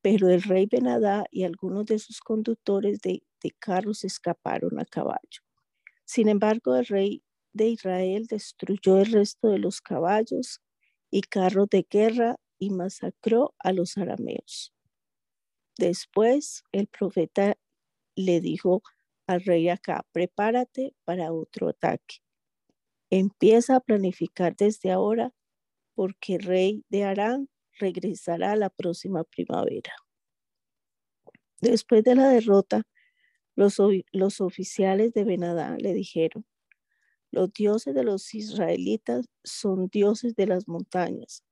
Pero el rey Benadá y algunos de sus conductores de, de carros escaparon a caballo. Sin embargo, el rey de Israel destruyó el resto de los caballos y carros de guerra y masacró a los arameos. Después el profeta le dijo al rey acá, prepárate para otro ataque. Empieza a planificar desde ahora porque el rey de Arán regresará la próxima primavera. Después de la derrota, los, oficiales de Benadá le dijeron, los dioses de los israelitas son dioses de las montañas.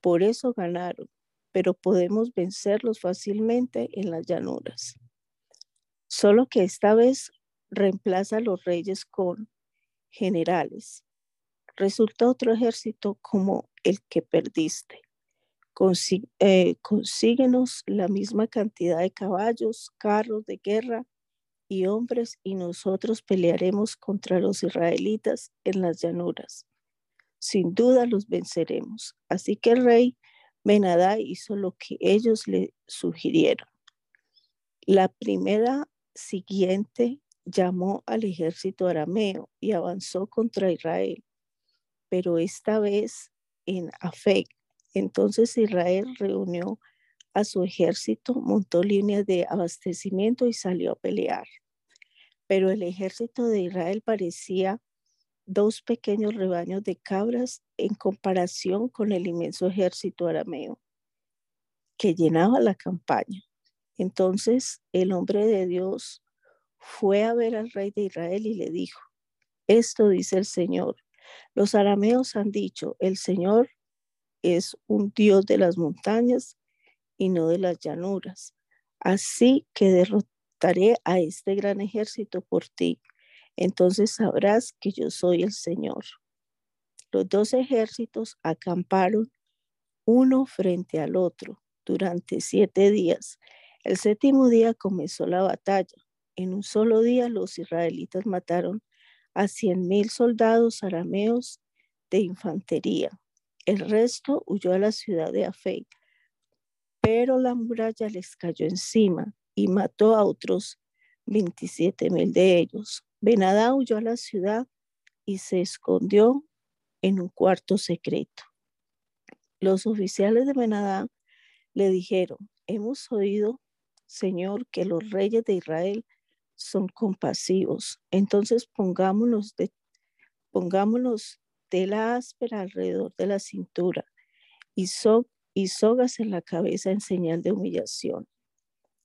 Por eso ganaron, pero podemos vencerlos fácilmente en las llanuras. Solo que esta vez reemplaza a los reyes con generales. Resulta otro ejército como el que perdiste. Eh, consíguenos la misma cantidad de caballos, carros de guerra y hombres y nosotros pelearemos contra los israelitas en las llanuras. Sin duda los venceremos. Así que el rey Benadá hizo lo que ellos le sugirieron. La primera siguiente llamó al ejército arameo y avanzó contra Israel, pero esta vez en Afec. Entonces Israel reunió a su ejército, montó líneas de abastecimiento y salió a pelear. Pero el ejército de Israel parecía dos pequeños rebaños de cabras en comparación con el inmenso ejército arameo que llenaba la campaña. Entonces el hombre de Dios fue a ver al rey de Israel y le dijo, esto dice el Señor. Los arameos han dicho, el Señor es un Dios de las montañas y no de las llanuras. Así que derrotaré a este gran ejército por ti. Entonces sabrás que yo soy el Señor. Los dos ejércitos acamparon uno frente al otro durante siete días. El séptimo día comenzó la batalla. En un solo día los israelitas mataron a cien mil soldados arameos de infantería. El resto huyó a la ciudad de Afei pero la muralla les cayó encima y mató a otros 27 mil de ellos. Benadá huyó a la ciudad y se escondió en un cuarto secreto. Los oficiales de Benadá le dijeron, hemos oído, Señor, que los reyes de Israel son compasivos. Entonces pongámonos de, pongámonos la áspera alrededor de la cintura y y sogas en la cabeza en señal de humillación.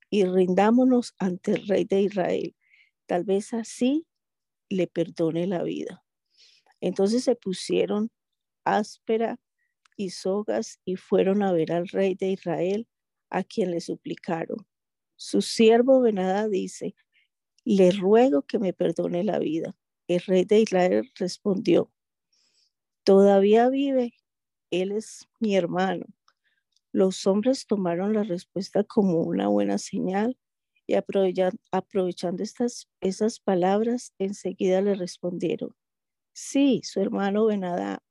Y rindámonos ante el rey de Israel. Tal vez así le perdone la vida. Entonces se pusieron áspera y sogas y fueron a ver al rey de Israel, a quien le suplicaron. Su siervo Benadá dice, le ruego que me perdone la vida. El rey de Israel respondió, todavía vive, él es mi hermano los hombres tomaron la respuesta como una buena señal y aprovechando estas, esas palabras, enseguida le respondieron, sí, su hermano Benadá,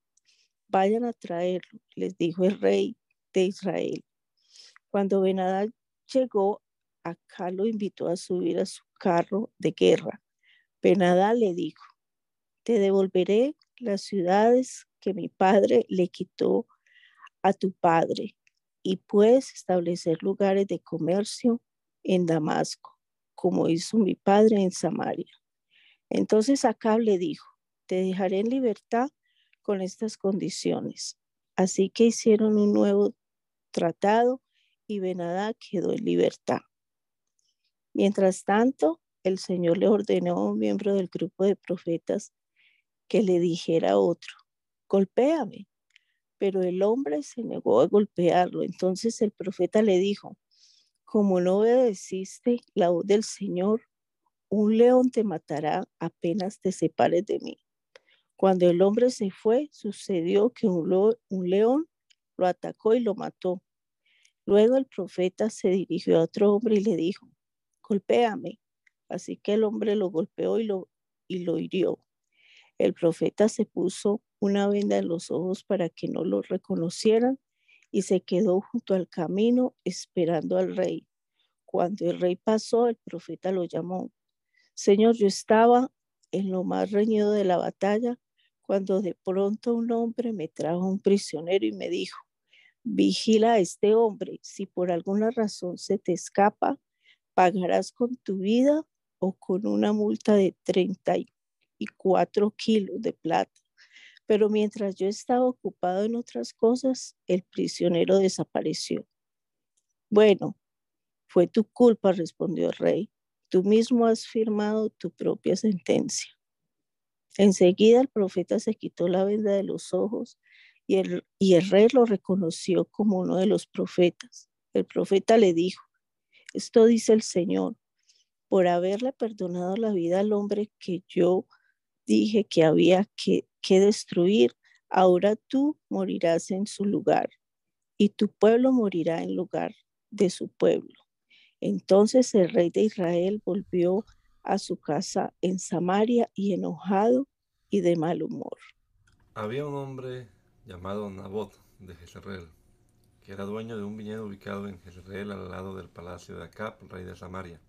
vayan a traerlo, les dijo el rey de Israel. Cuando Benadá llegó, acá lo invitó a subir a su carro de guerra. Benadá le dijo, te devolveré las ciudades que mi padre le quitó a tu padre y puedes establecer lugares de comercio en Damasco, como hizo mi padre en Samaria. Entonces Acab le dijo, te dejaré en libertad con estas condiciones. Así que hicieron un nuevo tratado y Benadá quedó en libertad. Mientras tanto, el Señor le ordenó a un miembro del grupo de profetas que le dijera a otro, golpéame pero el hombre se negó a golpearlo. Entonces el profeta le dijo, como no obedeciste la voz del Señor, un león te matará apenas te separes de mí. Cuando el hombre se fue, sucedió que un, un león lo atacó y lo mató. Luego el profeta se dirigió a otro hombre y le dijo, golpéame. Así que el hombre lo golpeó y lo, y lo hirió. El profeta se puso una venda en los ojos para que no lo reconocieran y se quedó junto al camino esperando al rey. Cuando el rey pasó, el profeta lo llamó. Señor, yo estaba en lo más reñido de la batalla cuando de pronto un hombre me trajo un prisionero y me dijo, vigila a este hombre, si por alguna razón se te escapa, pagarás con tu vida o con una multa de 34 kilos de plata. Pero mientras yo estaba ocupado en otras cosas, el prisionero desapareció. Bueno, fue tu culpa, respondió el rey. Tú mismo has firmado tu propia sentencia. Enseguida el profeta se quitó la venda de los ojos y el, y el rey lo reconoció como uno de los profetas. El profeta le dijo, esto dice el Señor, por haberle perdonado la vida al hombre que yo dije que había que, que destruir, ahora tú morirás en su lugar y tu pueblo morirá en lugar de su pueblo. Entonces el rey de Israel volvió a su casa en Samaria y enojado y de mal humor. Había un hombre llamado Nabot de Jezreel, que era dueño de un viñedo ubicado en Jezreel al lado del palacio de Acab, rey de Samaria.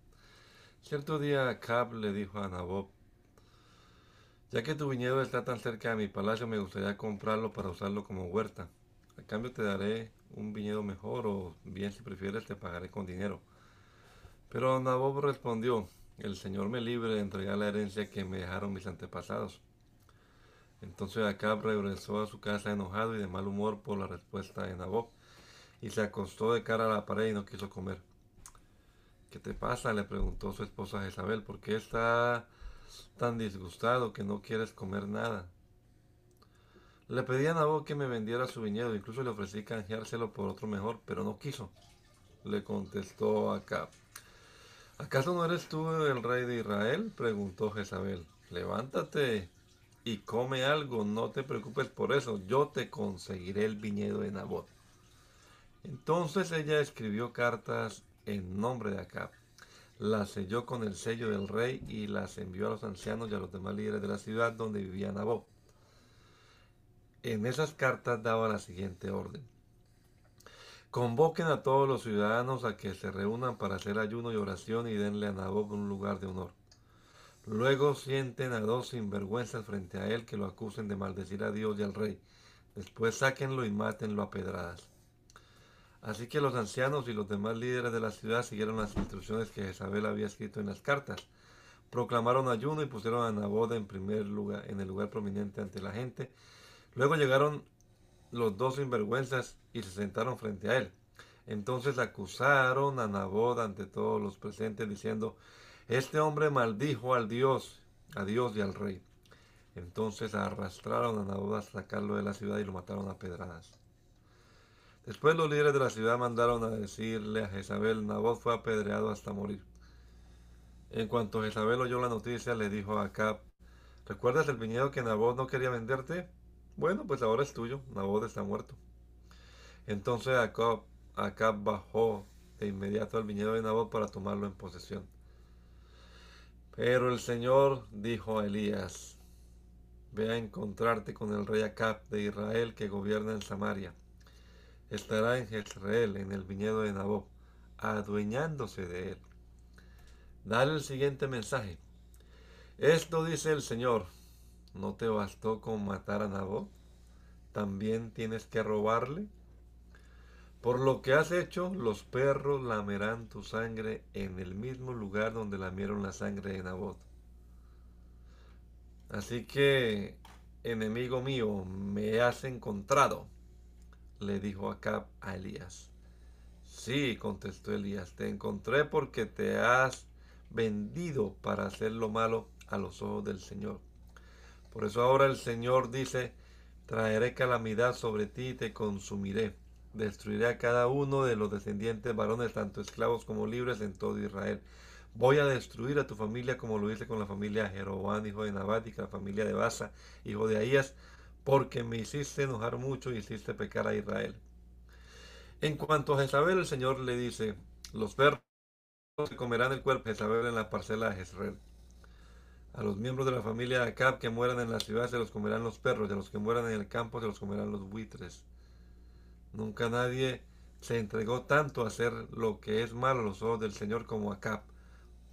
Cierto día Acab le dijo a Nabot, ya que tu viñedo está tan cerca de mi palacio, me gustaría comprarlo para usarlo como huerta. A cambio te daré un viñedo mejor o bien si prefieres te pagaré con dinero. Pero Nabot respondió, el Señor me libre de entregar la herencia que me dejaron mis antepasados. Entonces Acab regresó a su casa enojado y de mal humor por la respuesta de Nabot y se acostó de cara a la pared y no quiso comer. ¿Qué te pasa? le preguntó su esposa Jezabel. ¿Por qué está tan disgustado que no quieres comer nada? Le pedí a Nabot que me vendiera su viñedo, incluso le ofrecí canjeárselo por otro mejor, pero no quiso. Le contestó Acab. ¿Acaso no eres tú el rey de Israel? preguntó Jezabel. Levántate y come algo, no te preocupes por eso, yo te conseguiré el viñedo de Nabot. Entonces ella escribió cartas en nombre de Acab, las selló con el sello del rey y las envió a los ancianos y a los demás líderes de la ciudad donde vivía Nabot. En esas cartas daba la siguiente orden. Convoquen a todos los ciudadanos a que se reúnan para hacer ayuno y oración y denle a Nabot un lugar de honor. Luego sienten a dos sinvergüenzas frente a él que lo acusen de maldecir a Dios y al rey. Después sáquenlo y mátenlo a pedradas. Así que los ancianos y los demás líderes de la ciudad siguieron las instrucciones que Jezabel había escrito en las cartas. Proclamaron ayuno y pusieron a Nabot en primer lugar, en el lugar prominente ante la gente. Luego llegaron los dos sinvergüenzas y se sentaron frente a él. Entonces acusaron a Nabot ante todos los presentes diciendo, este hombre maldijo al Dios, a Dios y al rey. Entonces arrastraron a Nabot a sacarlo de la ciudad y lo mataron a pedradas. Después los líderes de la ciudad mandaron a decirle a Jezabel, Nabot fue apedreado hasta morir. En cuanto Jezabel oyó la noticia, le dijo a Acab, ¿recuerdas el viñedo que Nabot no quería venderte? Bueno, pues ahora es tuyo, Nabot está muerto. Entonces Acab, Acab bajó de inmediato al viñedo de Nabot para tomarlo en posesión. Pero el Señor dijo a Elías, ve a encontrarte con el rey Acab de Israel que gobierna en Samaria estará en Jezreel, en el viñedo de Nabot, adueñándose de él. Dale el siguiente mensaje. Esto dice el Señor, ¿no te bastó con matar a Nabot? ¿También tienes que robarle? Por lo que has hecho, los perros lamerán tu sangre en el mismo lugar donde lamieron la sangre de Nabot. Así que, enemigo mío, me has encontrado le dijo Acab a Elías. Sí, contestó Elías, te encontré porque te has vendido para hacer lo malo a los ojos del Señor. Por eso ahora el Señor dice, traeré calamidad sobre ti y te consumiré. Destruiré a cada uno de los descendientes varones, tanto esclavos como libres, en todo Israel. Voy a destruir a tu familia como lo hice con la familia de Jeroboam, hijo de Nabat, y con la familia de Basa, hijo de Ahías, porque me hiciste enojar mucho y hiciste pecar a Israel. En cuanto a Jezabel, el Señor le dice, los perros se comerán el cuerpo de Jezabel en la parcela de Jezreel. A los miembros de la familia de Acab que mueran en la ciudad se los comerán los perros, y a los que mueran en el campo se los comerán los buitres. Nunca nadie se entregó tanto a hacer lo que es malo a los ojos del Señor como Acab,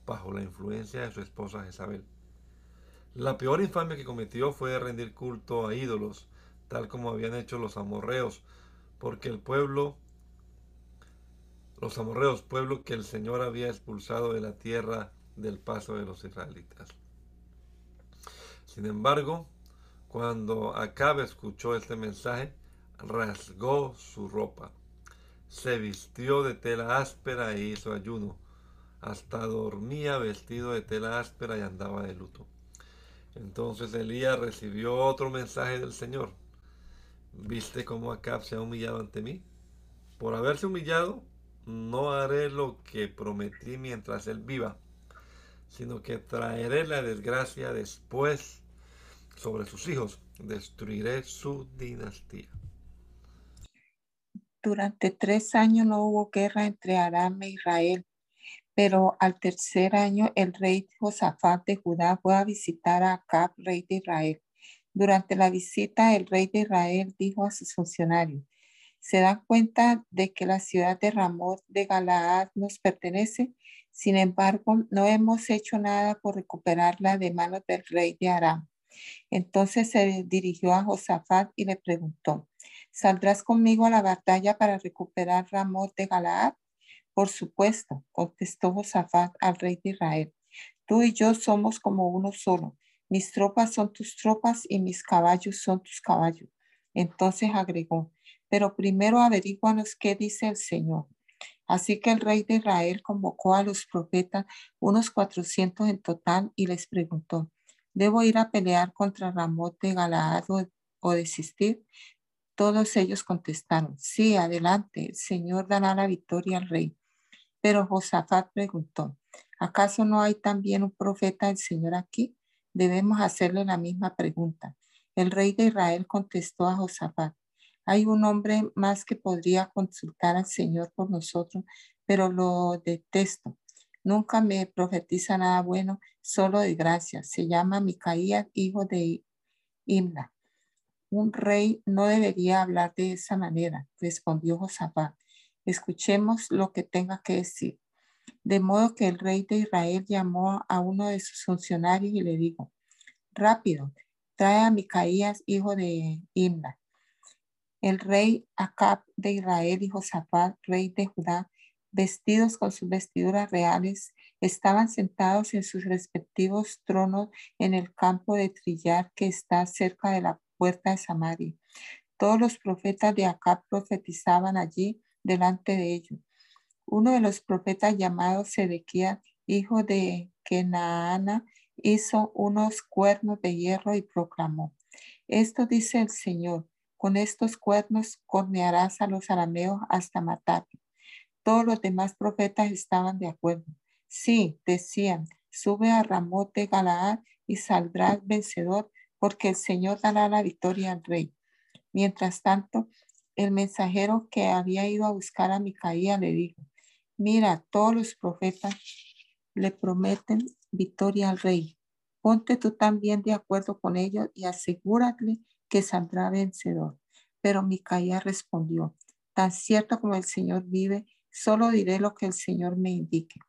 bajo la influencia de su esposa Jezabel. La peor infamia que cometió fue rendir culto a ídolos, tal como habían hecho los amorreos, porque el pueblo, los amorreos, pueblo que el Señor había expulsado de la tierra del paso de los israelitas. Sin embargo, cuando Acab escuchó este mensaje, rasgó su ropa, se vistió de tela áspera e hizo ayuno. Hasta dormía vestido de tela áspera y andaba de luto. Entonces Elías recibió otro mensaje del Señor. ¿Viste cómo Acab se ha humillado ante mí? Por haberse humillado, no haré lo que prometí mientras él viva, sino que traeré la desgracia después sobre sus hijos. Destruiré su dinastía. Durante tres años no hubo guerra entre Aram e Israel, pero al tercer año el rey Josafat de Judá fue a visitar a Acab, rey de Israel. Durante la visita, el rey de Israel dijo a sus funcionarios, ¿se dan cuenta de que la ciudad de Ramot de Galaad nos pertenece? Sin embargo, no hemos hecho nada por recuperarla de manos del rey de Aram. Entonces se dirigió a Josafat y le preguntó, ¿saldrás conmigo a la batalla para recuperar Ramot de Galaad? Por supuesto, contestó Josafat al rey de Israel. Tú y yo somos como uno solo mis tropas son tus tropas y mis caballos son tus caballos. Entonces agregó, pero primero averiguanos qué dice el Señor. Así que el rey de Israel convocó a los profetas, unos cuatrocientos en total, y les preguntó, ¿debo ir a pelear contra Ramot de Galaad o, desistir? Todos ellos contestaron, sí, adelante, el Señor dará la victoria al rey. Pero Josafat preguntó, ¿acaso no hay también un profeta del Señor aquí? debemos hacerle la misma pregunta. El rey de Israel contestó a Josafat, hay un hombre más que podría consultar al Señor por nosotros, pero lo detesto. Nunca me profetiza nada bueno, solo de gracia. Se llama Micaías, hijo de Imla. Un rey no debería hablar de esa manera, respondió Josafat. Escuchemos lo que tenga que decir. De modo que el rey de Israel llamó a uno de sus funcionarios y le dijo, rápido, trae a Micaías, hijo de Imna. El rey Acab de Israel y Josafat, rey de Judá, vestidos con sus vestiduras reales, estaban sentados en sus respectivos tronos en el campo de trillar que está cerca de la puerta de Samaria. Todos los profetas de Acab profetizaban allí delante de ellos uno de los profetas llamados Sedequías, hijo de Kenaana, hizo unos cuernos de hierro y proclamó, esto dice el Señor, con estos cuernos cornearás a los arameos hasta matarlos. Todos los demás profetas estaban de acuerdo. Sí, decían, sube a Ramot de Galaad y saldrás vencedor, porque el Señor dará la victoria al rey. Mientras tanto, el mensajero que había ido a buscar a Micaía le dijo, Mira, todos los profetas le prometen victoria al rey. Ponte tú también de acuerdo con ellos y asegúrate que saldrá vencedor. Pero Micaía respondió, tan cierto como el Señor vive, solo diré lo que el Señor me indique.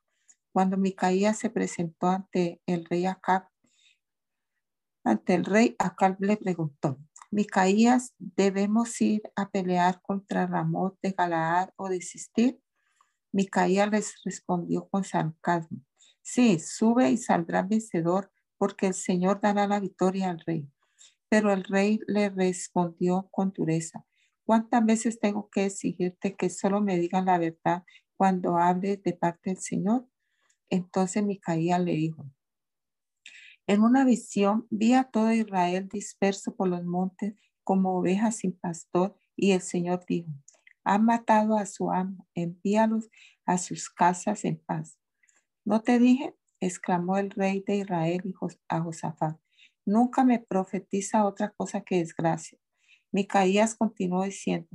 Cuando Micaía se presentó ante el rey Acab, ante el rey Acab le preguntó, Micaías, ¿debemos ir a pelear contra Ramón de Galaad o desistir? Micaía les respondió con sarcasmo, sí, sube y saldrá vencedor porque el Señor dará la victoria al rey. Pero el rey le respondió con dureza, ¿cuántas veces tengo que exigirte que solo me digan la verdad cuando hable de parte del Señor? Entonces Micaía le dijo, en una visión vi a todo Israel disperso por los montes como ovejas sin pastor y el Señor dijo, han matado a su amo, envíalos a sus casas en paz. ¿No te dije? exclamó el rey de Israel a Josafat. Nunca me profetiza otra cosa que desgracia. Micaías continuó diciendo,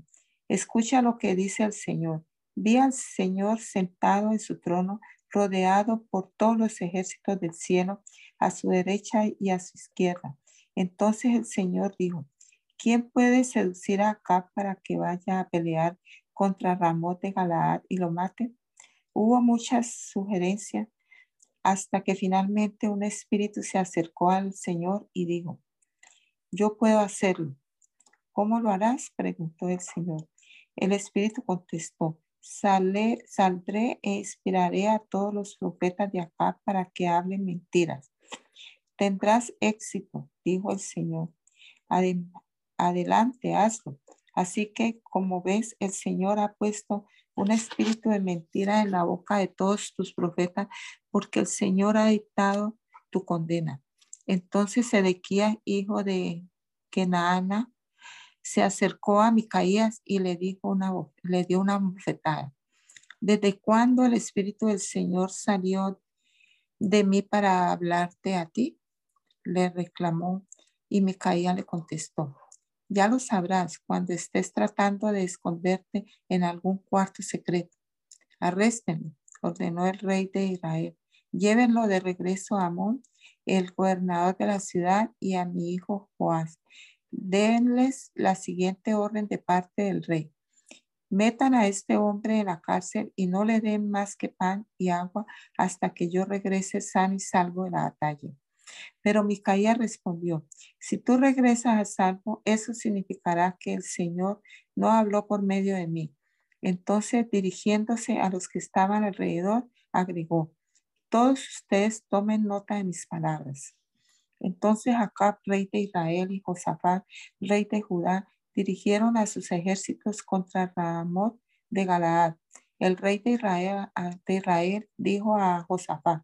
escucha lo que dice el Señor. Vi al Señor sentado en su trono, rodeado por todos los ejércitos del cielo, a su derecha y a su izquierda. Entonces el Señor dijo, ¿quién puede seducir a Acab para que vaya a pelear contra Ramón de Galaad y lo mate? Hubo muchas sugerencias hasta que finalmente un espíritu se acercó al Señor y dijo, yo puedo hacerlo. ¿Cómo lo harás? preguntó el Señor. El espíritu contestó, saldré e inspiraré a todos los profetas de acá para que hablen mentiras. Tendrás éxito, dijo el Señor. adelante, hazlo. Así que, como ves, el Señor ha puesto un espíritu de mentira en la boca de todos tus profetas, porque el Señor ha dictado tu condena. Entonces Sedequías, hijo de Kenaana, se acercó a Micaías y le dijo una le dio una bofetada. ¿Desde cuándo el Espíritu del Señor salió de mí para hablarte a ti? Le reclamó y Micaías le contestó. Ya lo sabrás cuando estés tratando de esconderte en algún cuarto secreto. Arréstenlo, ordenó el rey de Israel. Llévenlo de regreso a Amón, el gobernador de la ciudad, y a mi hijo Joás. Denles la siguiente orden de parte del rey. Metan a este hombre en la cárcel y no le den más que pan y agua hasta que yo regrese sano y salvo de la batalla. Pero Micaía respondió, si tú regresas a salvo, eso significará que el Señor no habló por medio de mí. Entonces, dirigiéndose a los que estaban alrededor, agregó, todos ustedes tomen nota de mis palabras. Entonces Acab, rey de Israel, y Josafat, rey de Judá, dirigieron a sus ejércitos contra Ramot de Galaad. El rey de Israel, de Israel dijo a Josafat,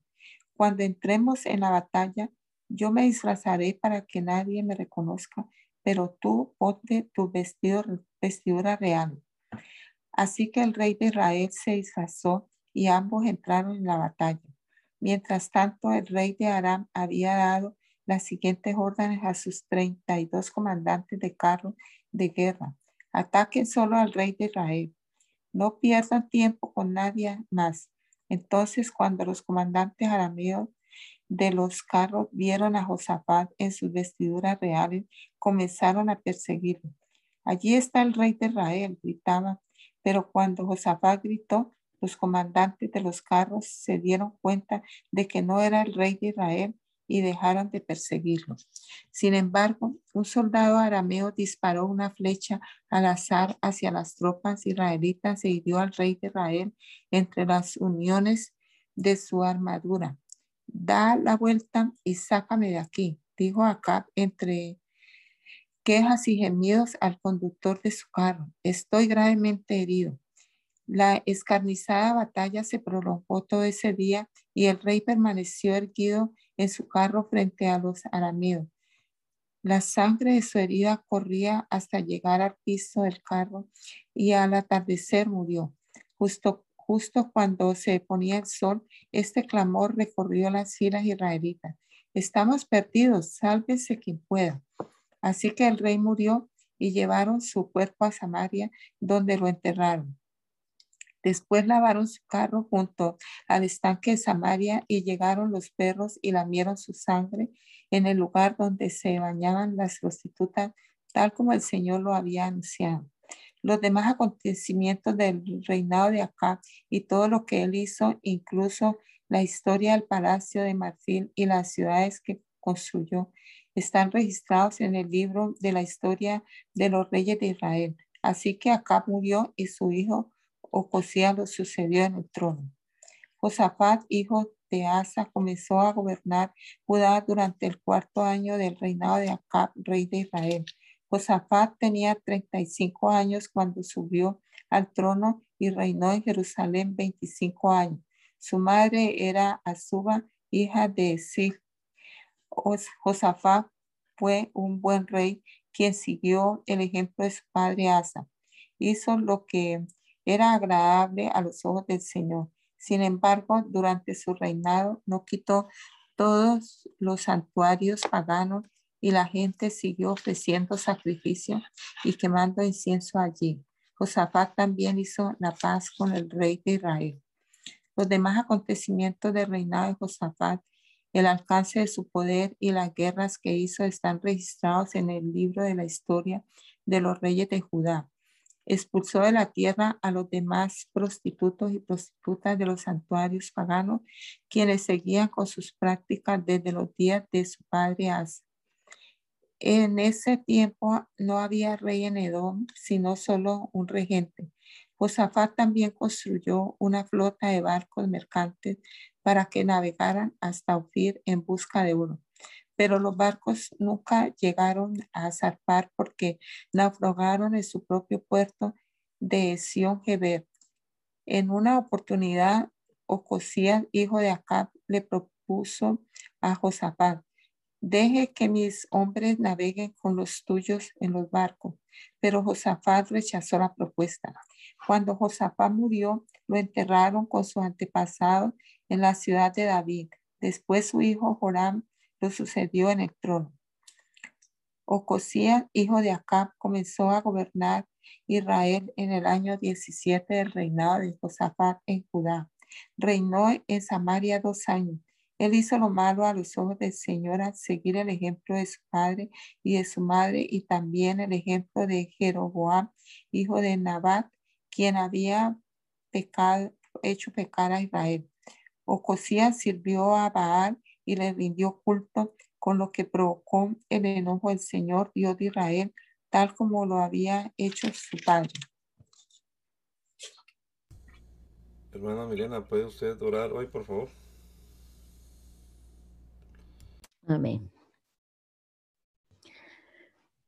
cuando entremos en la batalla, yo me disfrazaré para que nadie me reconozca, pero tú ponte tu vestido, vestidura real. Así que el rey de Israel se disfrazó y ambos entraron en la batalla. Mientras tanto, el rey de Aram había dado las siguientes órdenes a sus 32 comandantes de carro de guerra. Ataquen solo al rey de Israel. No pierdan tiempo con nadie más. Entonces, cuando los comandantes arameos de los carros vieron a Josafat en sus vestiduras reales, comenzaron a perseguirlo. Allí está el rey de Israel, gritaba. Pero cuando Josafat gritó, los comandantes de los carros se dieron cuenta de que no era el rey de Israel y dejaron de perseguirlo. Sin embargo, un soldado arameo disparó una flecha al azar hacia las tropas israelitas e hirió al rey de Israel entre las uniones de su armadura. Da la vuelta y sácame de aquí, dijo Acab entre quejas y gemidos al conductor de su carro. Estoy gravemente herido. La escarnizada batalla se prolongó todo ese día y el rey permaneció erguido en su carro frente a los arameos. La sangre de su herida corría hasta llegar al piso del carro y al atardecer murió. Justo, justo cuando se ponía el sol, este clamor recorrió las filas israelitas. Estamos perdidos, sálvese quien pueda. Así que el rey murió y llevaron su cuerpo a Samaria, donde lo enterraron. Después lavaron su carro junto al estanque de Samaria y llegaron los perros y lamieron su sangre en el lugar donde se bañaban las prostitutas, tal como el Señor lo había anunciado. Los demás acontecimientos del reinado de Acá y todo lo que él hizo, incluso la historia del palacio de Marfil y las ciudades que construyó, están registrados en el libro de la historia de los reyes de Israel. Así que Acá murió y su hijo Ocosía lo sucedió en el trono. Josafat, hijo de Asa, comenzó a gobernar Judá durante el cuarto año del reinado de Acab, rey de Israel. Josafat tenía 35 años cuando subió al trono y reinó en Jerusalén 25 años. Su madre era Azuba, hija de Sil. Josafat fue un buen rey quien siguió el ejemplo de su padre Asa. Hizo lo que era agradable a los ojos del Señor. Sin embargo, durante su reinado no quitó todos los santuarios paganos y la gente siguió ofreciendo sacrificios y quemando incienso allí. Josafat también hizo la paz con el rey de Israel. Los demás acontecimientos del reinado de Josafat El alcance de su poder y las guerras que hizo están registrados en el libro de la historia de los reyes de Judá. Expulsó de la tierra a los demás prostitutos y prostitutas de los santuarios paganos, quienes seguían con sus prácticas desde los días de su padre Asa. En ese tiempo no había rey en Edom, sino solo un regente. Josafat también construyó una flota de barcos mercantes para que navegaran hasta Ofir en busca de oro. Pero los barcos nunca llegaron a zarpar porque naufragaron en su propio puerto de Sion Geber. En una oportunidad, Ocosías, hijo de Acab, le propuso a Josafat, deje que mis hombres naveguen con los tuyos en los barcos. Pero Josafat rechazó la propuesta. Cuando Josafat murió, lo enterraron con su antepasado en la ciudad de David. Después su hijo Joram lo sucedió en el trono. Ocosías, hijo de Acab, comenzó a gobernar Israel en el año 17 del reinado de Josafat en Judá. Reinó en Samaria dos años. Él hizo lo malo a los ojos del Señor al seguir el ejemplo de su padre y de su madre y también el ejemplo de Jeroboam, hijo de Nabat, quien había pecado, hecho pecar a Israel. Ocosías sirvió a Baal y le rindió culto, con lo que provocó el enojo del Señor Dios de Israel, tal como lo había hecho su padre. Hermana Milena, ¿puede usted orar hoy, por favor? Amén.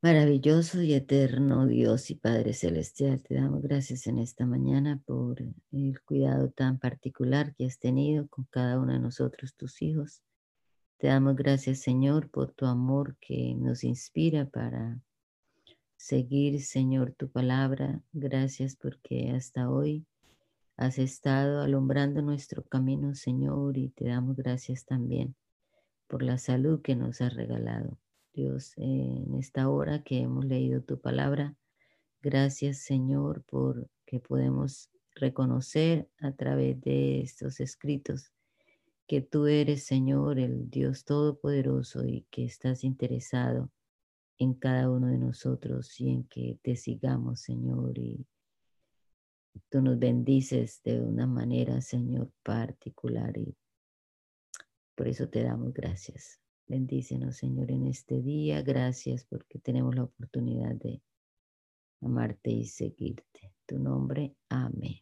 Maravilloso y eterno Dios y Padre Celestial, te damos gracias en esta mañana por el cuidado tan particular que has tenido con cada uno de nosotros, tus hijos. Te damos gracias, Señor, por tu amor que nos inspira para seguir, Señor, tu palabra. Gracias porque hasta hoy has estado alumbrando nuestro camino, Señor, y te damos gracias también por la salud que nos has regalado. Dios, en esta hora que hemos leído tu palabra. Gracias, Señor, por que podemos reconocer a través de estos escritos que tú eres, Señor, el Dios Todopoderoso y que estás interesado en cada uno de nosotros y en que te sigamos, Señor. Y tú nos bendices de una manera, Señor, particular y por eso te damos gracias. Bendícenos, Señor, en este día. Gracias porque tenemos la oportunidad de amarte y seguirte. Tu nombre, amén.